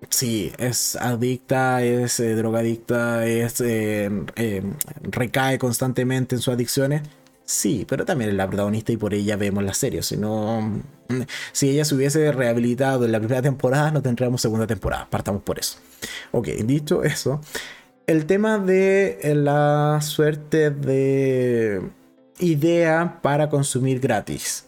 [SPEAKER 1] Sí, es adicta, es eh, drogadicta, es eh, eh, recae constantemente en sus adicciones. Sí, pero también es la protagonista y por ella vemos la serie. Si no, si ella se hubiese rehabilitado en la primera temporada, no tendríamos segunda temporada. Partamos por eso. Ok, dicho eso, el tema de eh, la suerte de idea para consumir gratis.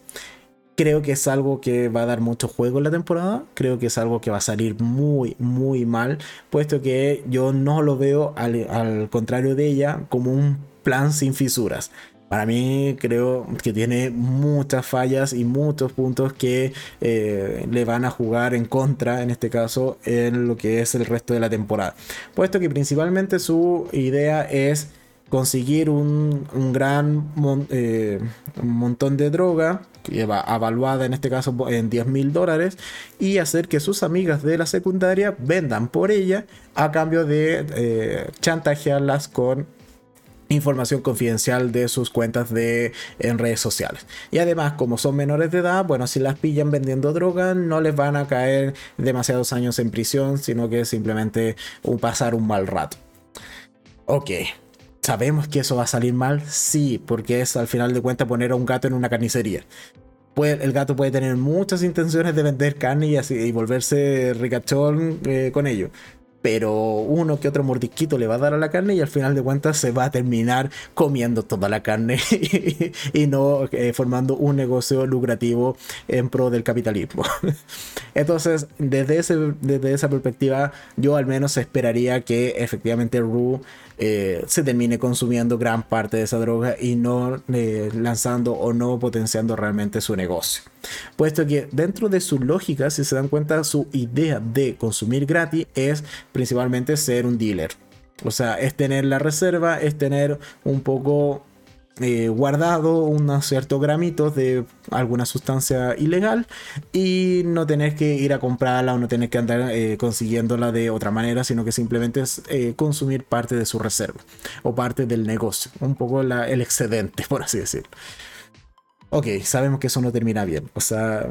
[SPEAKER 1] Creo que es algo que va a dar mucho juego en la temporada. Creo que es algo que va a salir muy, muy mal. Puesto que yo no lo veo, al, al contrario de ella, como un plan sin fisuras. Para mí creo que tiene muchas fallas y muchos puntos que eh, le van a jugar en contra, en este caso, en lo que es el resto de la temporada. Puesto que principalmente su idea es conseguir un, gran eh, montón de droga, que va avaluada en este caso en 10 mil dólares, y hacer que sus amigas de la secundaria vendan por ella a cambio de eh, chantajearlas con información confidencial de sus cuentas de en redes sociales. Y además, como son menores de edad, bueno, si las pillan vendiendo droga, no les van a caer demasiados años en prisión, sino que simplemente un pasar un mal rato. Ok. ¿Sabemos que eso va a salir mal? Sí, porque es al final de cuentas poner a un gato en una carnicería. el gato puede tener muchas intenciones de vender carne y, así, y volverse ricachón eh, con ello pero uno que otro mordisquito le va a dar a la carne y al final de cuentas se va a terminar comiendo toda la carne <laughs> y, no eh, formando un negocio lucrativo en pro del capitalismo. <laughs> Entonces, desde, ese, desde esa perspectiva, yo al menos esperaría que efectivamente Rue eh, se termine consumiendo gran parte de esa droga y no eh, lanzando o no potenciando realmente su negocio. Puesto que dentro de su lógica, si se dan cuenta, su idea de consumir gratis es principalmente ser un dealer. O sea, es tener la reserva, es tener un poco eh, guardado unos ciertos gramitos de alguna sustancia ilegal y no tener que ir a comprarla o no tener que andar eh, consiguiéndola de otra manera, sino que simplemente es eh, consumir parte de su reserva o parte del negocio, un poco el excedente, <laughs> por así decirlo. Ok, sabemos que eso no termina bien. O sea,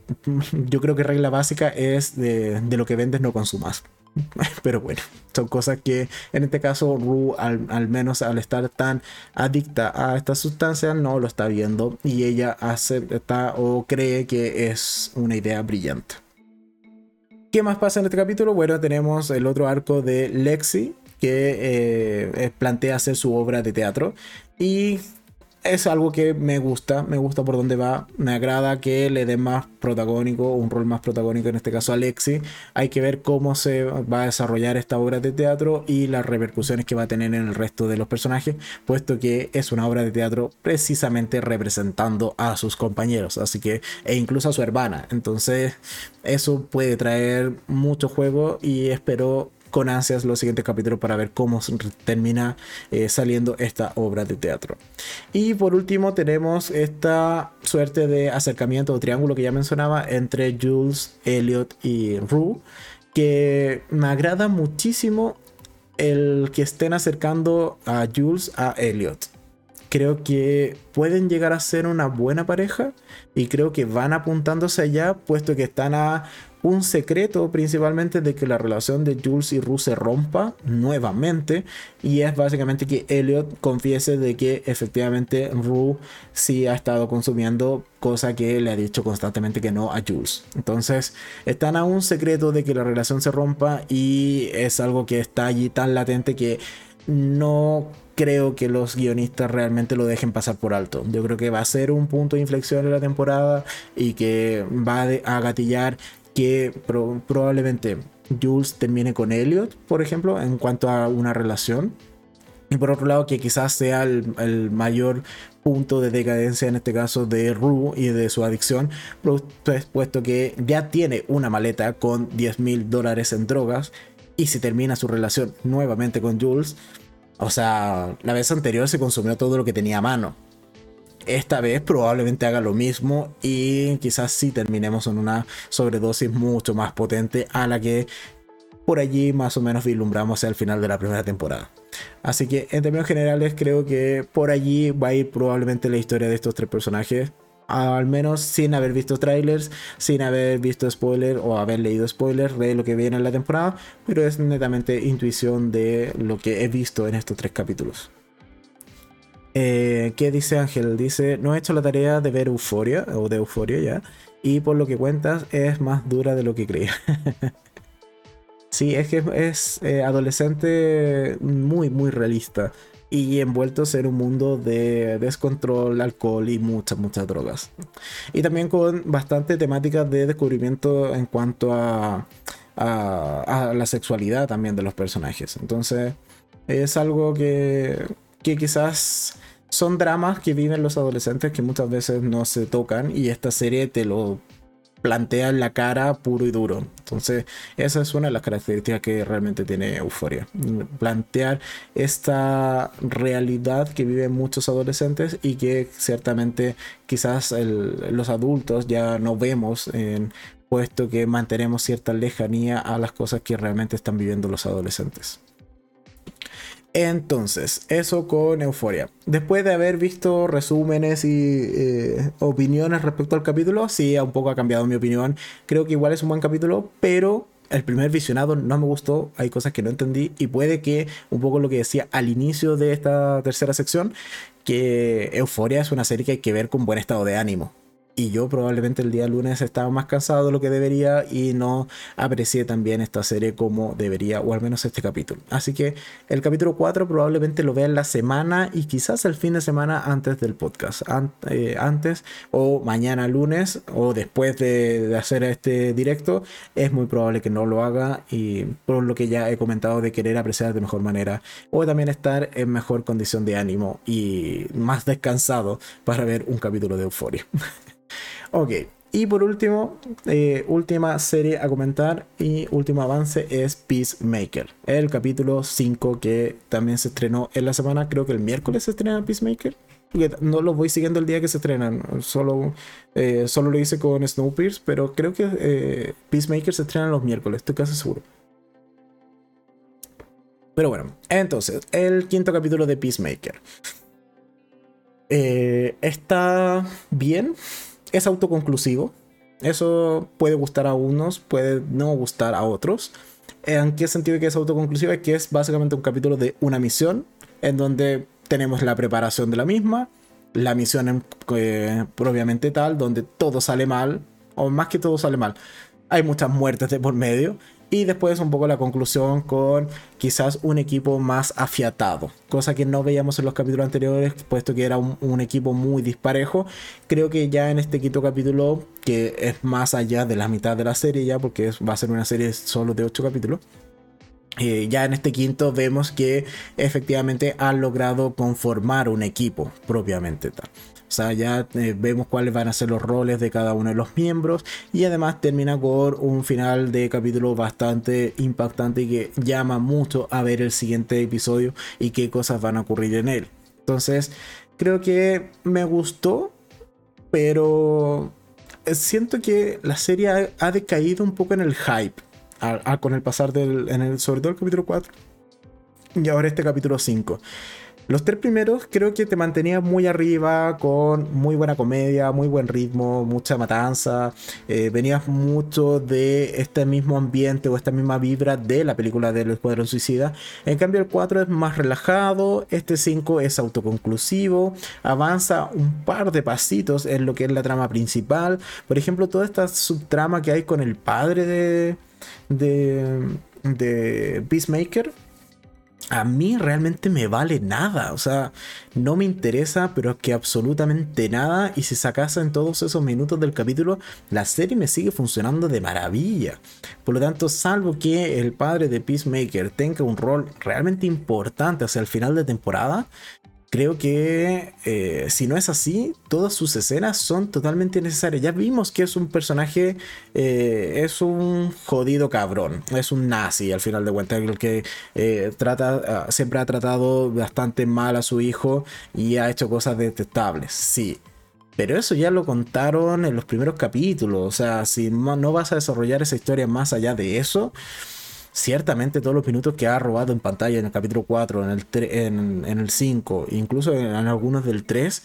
[SPEAKER 1] <laughs> yo creo que regla básica es de, de lo que vendes no consumas. <laughs> Pero bueno, son cosas que en este caso Ru, al, menos al estar tan adicta a esta sustancia, no lo está viendo y ella acepta o cree que es una idea brillante. ¿Qué más pasa en este capítulo? Bueno, tenemos el otro arco de Lexi que eh, plantea hacer su obra de teatro y es algo que me gusta, me gusta por dónde va, me agrada que le dé más protagónico, un rol más protagónico, en este caso a Alexi. Hay que ver cómo se va a desarrollar esta obra de teatro y las repercusiones que va a tener en el resto de los personajes, puesto que es una obra de teatro precisamente representando a sus compañeros, así que, e incluso a su hermana. Entonces, eso puede traer mucho juego y espero con ansias los siguientes capítulos para ver cómo termina eh, saliendo esta obra de teatro. Y por último tenemos esta suerte de acercamiento o triángulo que ya mencionaba entre Jules, Elliot y Rue, que me agrada muchísimo el que estén acercando a Jules a Elliot creo que pueden llegar a ser una buena pareja y creo que van apuntándose allá, puesto que están a un secreto principalmente de que la relación de Jules y Rue se rompa nuevamente y es básicamente que Elliot confiese de que efectivamente Rue sí ha estado consumiendo cosa que le ha dicho constantemente que no a Jules. Entonces están a un secreto de que la relación se rompa y es algo que está allí tan latente que no creo que los guionistas realmente lo dejen pasar por alto. Yo creo que va a ser un punto de inflexión en la temporada y que va a gatillar que probablemente Jules termine con Elliot, por ejemplo, en cuanto a una relación. Y por otro lado, que quizás sea el, mayor punto de decadencia en este caso de Rue y de su adicción, pues, puesto que ya tiene una maleta con 10 mil dólares en drogas y si termina su relación nuevamente con Jules, o sea, la vez anterior se consumió todo lo que tenía a mano. Esta vez probablemente haga lo mismo y quizás sí terminemos en una sobredosis mucho más potente a la que por allí más o menos vislumbramos al final de la primera temporada. Así que en términos generales creo que por allí va a ir probablemente la historia de estos tres personajes al menos sin haber visto trailers, sin haber visto spoilers o haber leído spoilers de lo que viene en la temporada, pero es netamente intuición de lo que he visto en estos tres capítulos. Eh, ¿Qué dice Ángel? Dice, no he hecho la tarea de ver Euforia, o de Euforia ya, y por lo que cuentas es más dura de lo que creía. <laughs> sí, es que es eh, adolescente muy, muy realista y envueltos en un mundo de descontrol, alcohol y muchas, muchas drogas. Y también con bastante temáticas de descubrimiento en cuanto a, a, la sexualidad también de los personajes. Entonces es algo que, que quizás son dramas que viven los adolescentes que muchas veces no se tocan y esta serie te lo plantea en la cara puro y duro. Entonces, esa es una de las características que realmente tiene Euforia. Plantear esta realidad que viven muchos adolescentes y que ciertamente quizás los adultos ya no vemos puesto que mantenemos cierta lejanía a las cosas que realmente están viviendo los adolescentes. Entonces, eso con Euforia. Después de haber visto resúmenes y eh, opiniones respecto al capítulo, sí, un poco ha cambiado mi opinión. Creo que igual es un buen capítulo, pero el primer visionado no me gustó, hay cosas que no entendí y puede que un poco lo que decía al inicio de esta tercera sección, que Euforia es una serie que hay que ver con buen estado de ánimo y yo probablemente el día lunes estaba más cansado de lo que debería y no aprecié también esta serie como debería, o al menos este capítulo. Así que el capítulo 4 probablemente lo vea en la semana y quizás el fin de semana antes del podcast. Eh, antes o mañana lunes o después de, de, hacer este directo, es muy probable que no lo haga y por lo que ya he comentado de querer apreciar de mejor manera o también estar en mejor condición de ánimo y más descansado para ver un capítulo de euforia. <laughs> Ok, y por último, eh, última serie a comentar y último avance es Peacemaker, el capítulo 5 que también se estrenó en la semana, creo que el miércoles se estrena Peacemaker. No lo voy siguiendo el día que se estrenan, solo, eh, solo lo hice con Snowpiercer, pero creo que eh, Peacemaker se estrena los miércoles, estoy casi seguro. Pero bueno, entonces, el quinto capítulo de Peacemaker. está bien, es autoconclusivo. Eso puede gustar a unos, puede no gustar a otros. ¿En qué sentido que es autoconclusivo? Es que es básicamente un capítulo de una misión en donde tenemos la preparación de la misma, la misión eh, propiamente tal, donde todo sale mal, o más que todo sale mal. Hay muchas muertes de por medio y después un poco la conclusión con quizás un equipo más afiatado, cosa que no veíamos en los capítulos anteriores, puesto que era un, equipo muy disparejo. Creo que ya en este quinto capítulo, que es más allá de la mitad de la serie ya, porque va a ser una serie solo de 8 capítulos, eh, ya en este quinto vemos que efectivamente han logrado conformar un equipo propiamente tal. O sea, ya eh, vemos cuáles van a ser los roles de cada uno de los miembros y además termina con un final de capítulo bastante impactante y que llama mucho a ver el siguiente episodio y qué cosas van a ocurrir en él. Entonces, creo que me gustó, pero siento que la serie ha, decaído un poco en el hype con el pasar del, en el, sobre todo el capítulo 4 y ahora este capítulo 5. Los tres primeros creo que te mantenía muy arriba, con muy buena comedia, muy buen ritmo, mucha matanza. Eh, venías mucho de este mismo ambiente o esta misma vibra de la película del Escuadrón Suicida. En cambio, el 4 es más relajado, este 5 es autoconclusivo, avanza un par de pasitos en lo que es la trama principal. Por ejemplo, toda esta subtrama que hay con el padre de, de, de Peacemaker a mí realmente me vale nada. O sea, no me interesa, pero es que absolutamente nada. Y si sacas en todos esos minutos del capítulo, la serie me sigue funcionando de maravilla. Por lo tanto, salvo que el padre de Peacemaker tenga un rol realmente importante hacia el final de temporada, creo que eh, si no es así, todas sus escenas son totalmente necesarias. Ya vimos que es un personaje, eh, es un jodido cabrón, es un nazi al final de cuentas, el que eh, trata, ah, siempre ha tratado bastante mal a su hijo y ha hecho cosas detestables, sí. Pero eso ya lo contaron en los primeros capítulos, o sea, si no vas a desarrollar esa historia más allá de eso, ciertamente todos los minutos que ha robado en pantalla en el capítulo 4, en el, en, en el 5, incluso en, algunos del 3,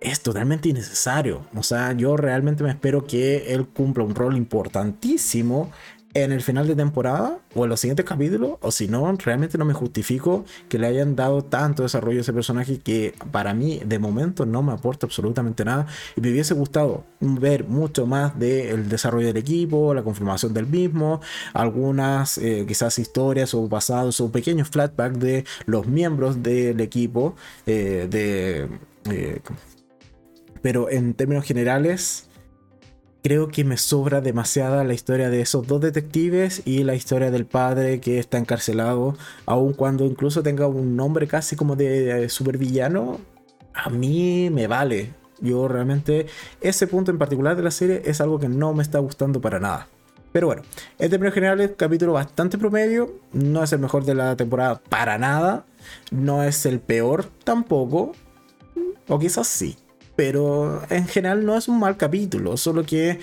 [SPEAKER 1] es totalmente innecesario. O sea, yo realmente me espero que él cumpla un rol importantísimo en el final de temporada o en los siguientes capítulos, o si no, realmente no me justifico que le hayan dado tanto desarrollo a ese personaje que para mí de momento no me aporta absolutamente nada. Y me hubiese gustado ver mucho más del desarrollo del equipo, la conformación del mismo, algunas eh, quizás historias o pasados o pequeños flashbacks de los miembros del equipo, eh, de... Eh, pero en términos generales creo que me sobra demasiada la historia de esos dos detectives y la historia del padre que está encarcelado, aun cuando incluso tenga un nombre casi como de, supervillano, a mí me vale. Yo realmente ese punto en particular de la serie es algo que no me está gustando para nada. Pero bueno, en términos generales, capítulo bastante promedio. No es el mejor de la temporada para nada. No es el peor tampoco. O quizás sí pero en general no es un mal capítulo, solo que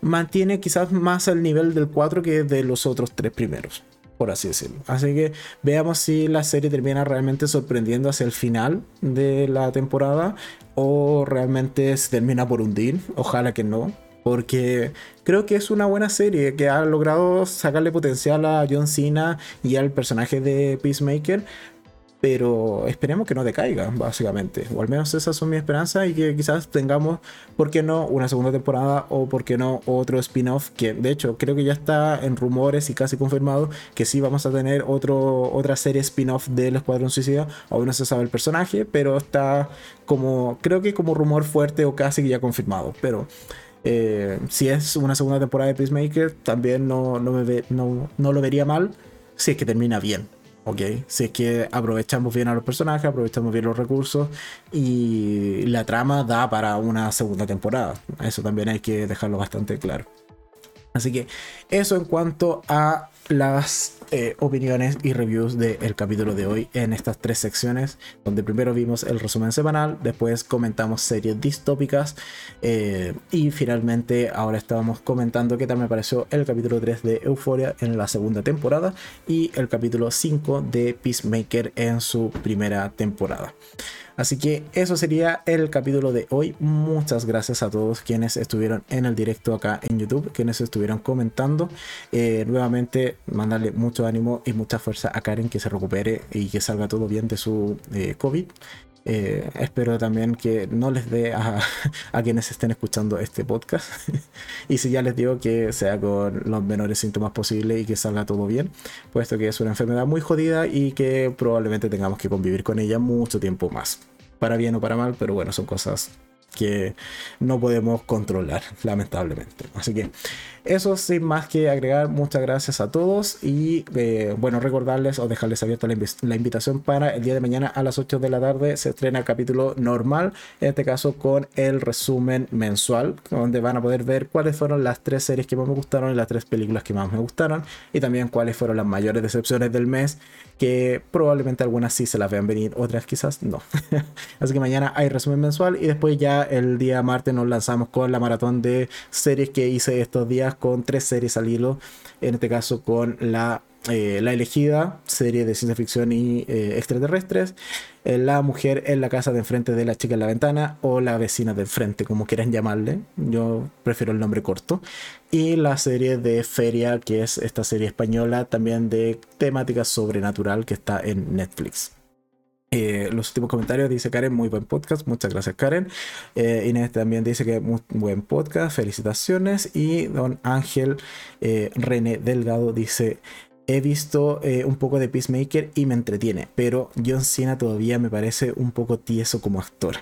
[SPEAKER 1] mantiene quizás más el nivel del 4 que de los otros tres primeros, por así decirlo. Así que veamos si la serie termina realmente sorprendiendo hacia el final de la temporada o realmente se termina por hundir, ojalá que no. Porque creo que es una buena serie que ha logrado sacarle potencial a John Cena y al personaje de Peacemaker, pero esperemos que no decaiga, básicamente. O al menos esas son mis esperanzas y que quizás tengamos, ¿por qué no?, una segunda temporada o, ¿por qué no?, otro spin-off, que de hecho creo que ya está en rumores y casi confirmado que sí vamos a tener otro, otra serie spin-off del Escuadrón Suicida. Aún no se sabe el personaje, pero está como, creo que como rumor fuerte o casi ya confirmado. Pero eh, si es una segunda temporada de Peacemaker, también no, no, me no, no lo vería mal si es que termina bien ¿ok? Si es que aprovechamos bien a los personajes, aprovechamos bien los recursos y la trama da para una segunda temporada. Eso también hay que dejarlo bastante claro. Así que eso en cuanto a las eh, opiniones y reviews del capítulo de hoy en estas tres secciones, donde primero vimos el resumen semanal, después comentamos series distópicas eh, y finalmente ahora estábamos comentando qué tal me pareció el capítulo 3 de Euphoria en la segunda temporada y el capítulo 5 de Peacemaker en su primera temporada. Así que eso sería el capítulo de hoy. Muchas gracias a todos quienes estuvieron en el directo acá en YouTube, quienes estuvieron comentando. Eh, nuevamente, mandarle mucho ánimo y mucha fuerza a Karen que se recupere y que salga todo bien de su eh, COVID. Eh, espero también que no les dé a, <laughs> a, quienes estén escuchando este podcast. <laughs> y si ya les digo que sea con los menores síntomas posibles y que salga todo bien, puesto que es una enfermedad muy jodida y que probablemente tengamos que convivir con ella mucho tiempo más para bien o para mal, pero bueno, son cosas que no podemos controlar, lamentablemente. Así que eso sin más que agregar, muchas gracias a todos y eh, bueno, recordarles o dejarles abierta la, invitación para el día de mañana a las 8 de la tarde se estrena el capítulo normal, en este caso con el resumen mensual, donde van a poder ver cuáles fueron las tres series que más me gustaron y las tres películas que más me gustaron y también cuáles fueron las mayores decepciones del mes, que probablemente algunas sí se las vean venir, otras quizás no. <laughs> Así que mañana hay resumen mensual y después ya el día martes nos lanzamos con la maratón de series que hice estos días con tres series al hilo, en este caso con la, eh, la elegida, serie de ciencia ficción y eh, extraterrestres, eh, La mujer en la casa de enfrente de la chica en la ventana o La vecina de enfrente, como quieran llamarle, yo prefiero el nombre corto, y la serie de Feria, que es esta serie española también de temática sobrenatural que está en Netflix. Eh, los últimos comentarios dice Karen, muy buen podcast, muchas gracias Karen. Eh, Inés también dice que muy buen podcast, felicitaciones. Y don Ángel eh, René Delgado dice, he visto un poco de Peacemaker y me entretiene, pero John Cena todavía me parece un poco tieso como actor.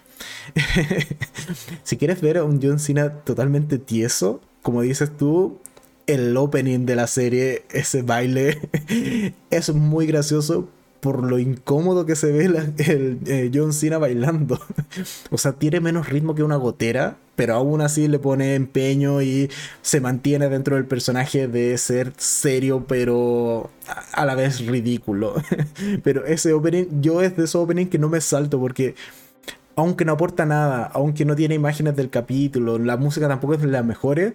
[SPEAKER 1] <laughs> si quieres ver a un John Cena totalmente tieso, como dices tú, el opening de la serie, ese baile, <laughs> es muy gracioso, por lo incómodo que se ve el eh, John Cena bailando. <laughs> o sea, tiene menos ritmo que una gotera, pero aún así le pone empeño y se mantiene dentro del personaje de ser serio, pero a la vez ridículo. <laughs> pero ese opening, yo es de ese opening que no me salto porque aunque no aporta nada, aunque no tiene imágenes del capítulo, la música tampoco es de las mejores,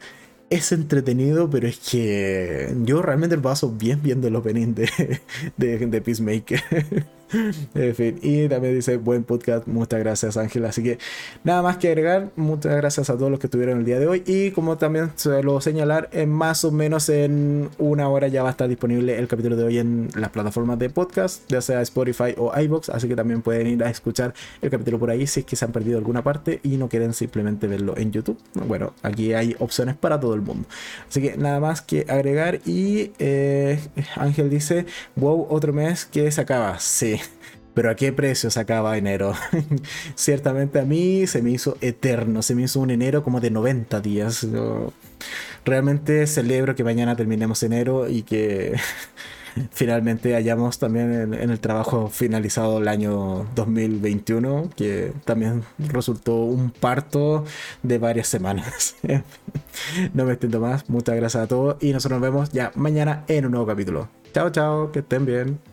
[SPEAKER 1] es entretenido, pero es que yo realmente paso bien viendo el opening de, de, de Peacemaker. <laughs> <laughs> en fin, y también dice buen podcast, muchas gracias Ángel. Así que nada más que agregar, muchas gracias a todos los que estuvieron el día de hoy. Y como también suelo señalar, en más o menos en una hora ya va a estar disponible el capítulo de hoy en las plataformas de podcast, ya sea Spotify o iBox. Así que también pueden ir a escuchar el capítulo por ahí si es que se han perdido alguna parte y no quieren simplemente verlo en YouTube. Bueno, aquí hay opciones para todo el mundo. Así que nada más que agregar. Y eh, Ángel dice: Wow, otro mes que se acaba. Sí. <laughs> Pero a qué precio se acaba enero. <laughs> Ciertamente a mí se me hizo eterno, se me hizo un enero como de 90 días. realmente celebro que mañana terminemos enero y que <laughs> finalmente hayamos también en, el trabajo finalizado el año 2021, que también resultó un parto de varias semanas. no me extiendo más, muchas gracias a todos y nosotros nos vemos ya mañana en un nuevo capítulo. Chao, chao, que estén bien.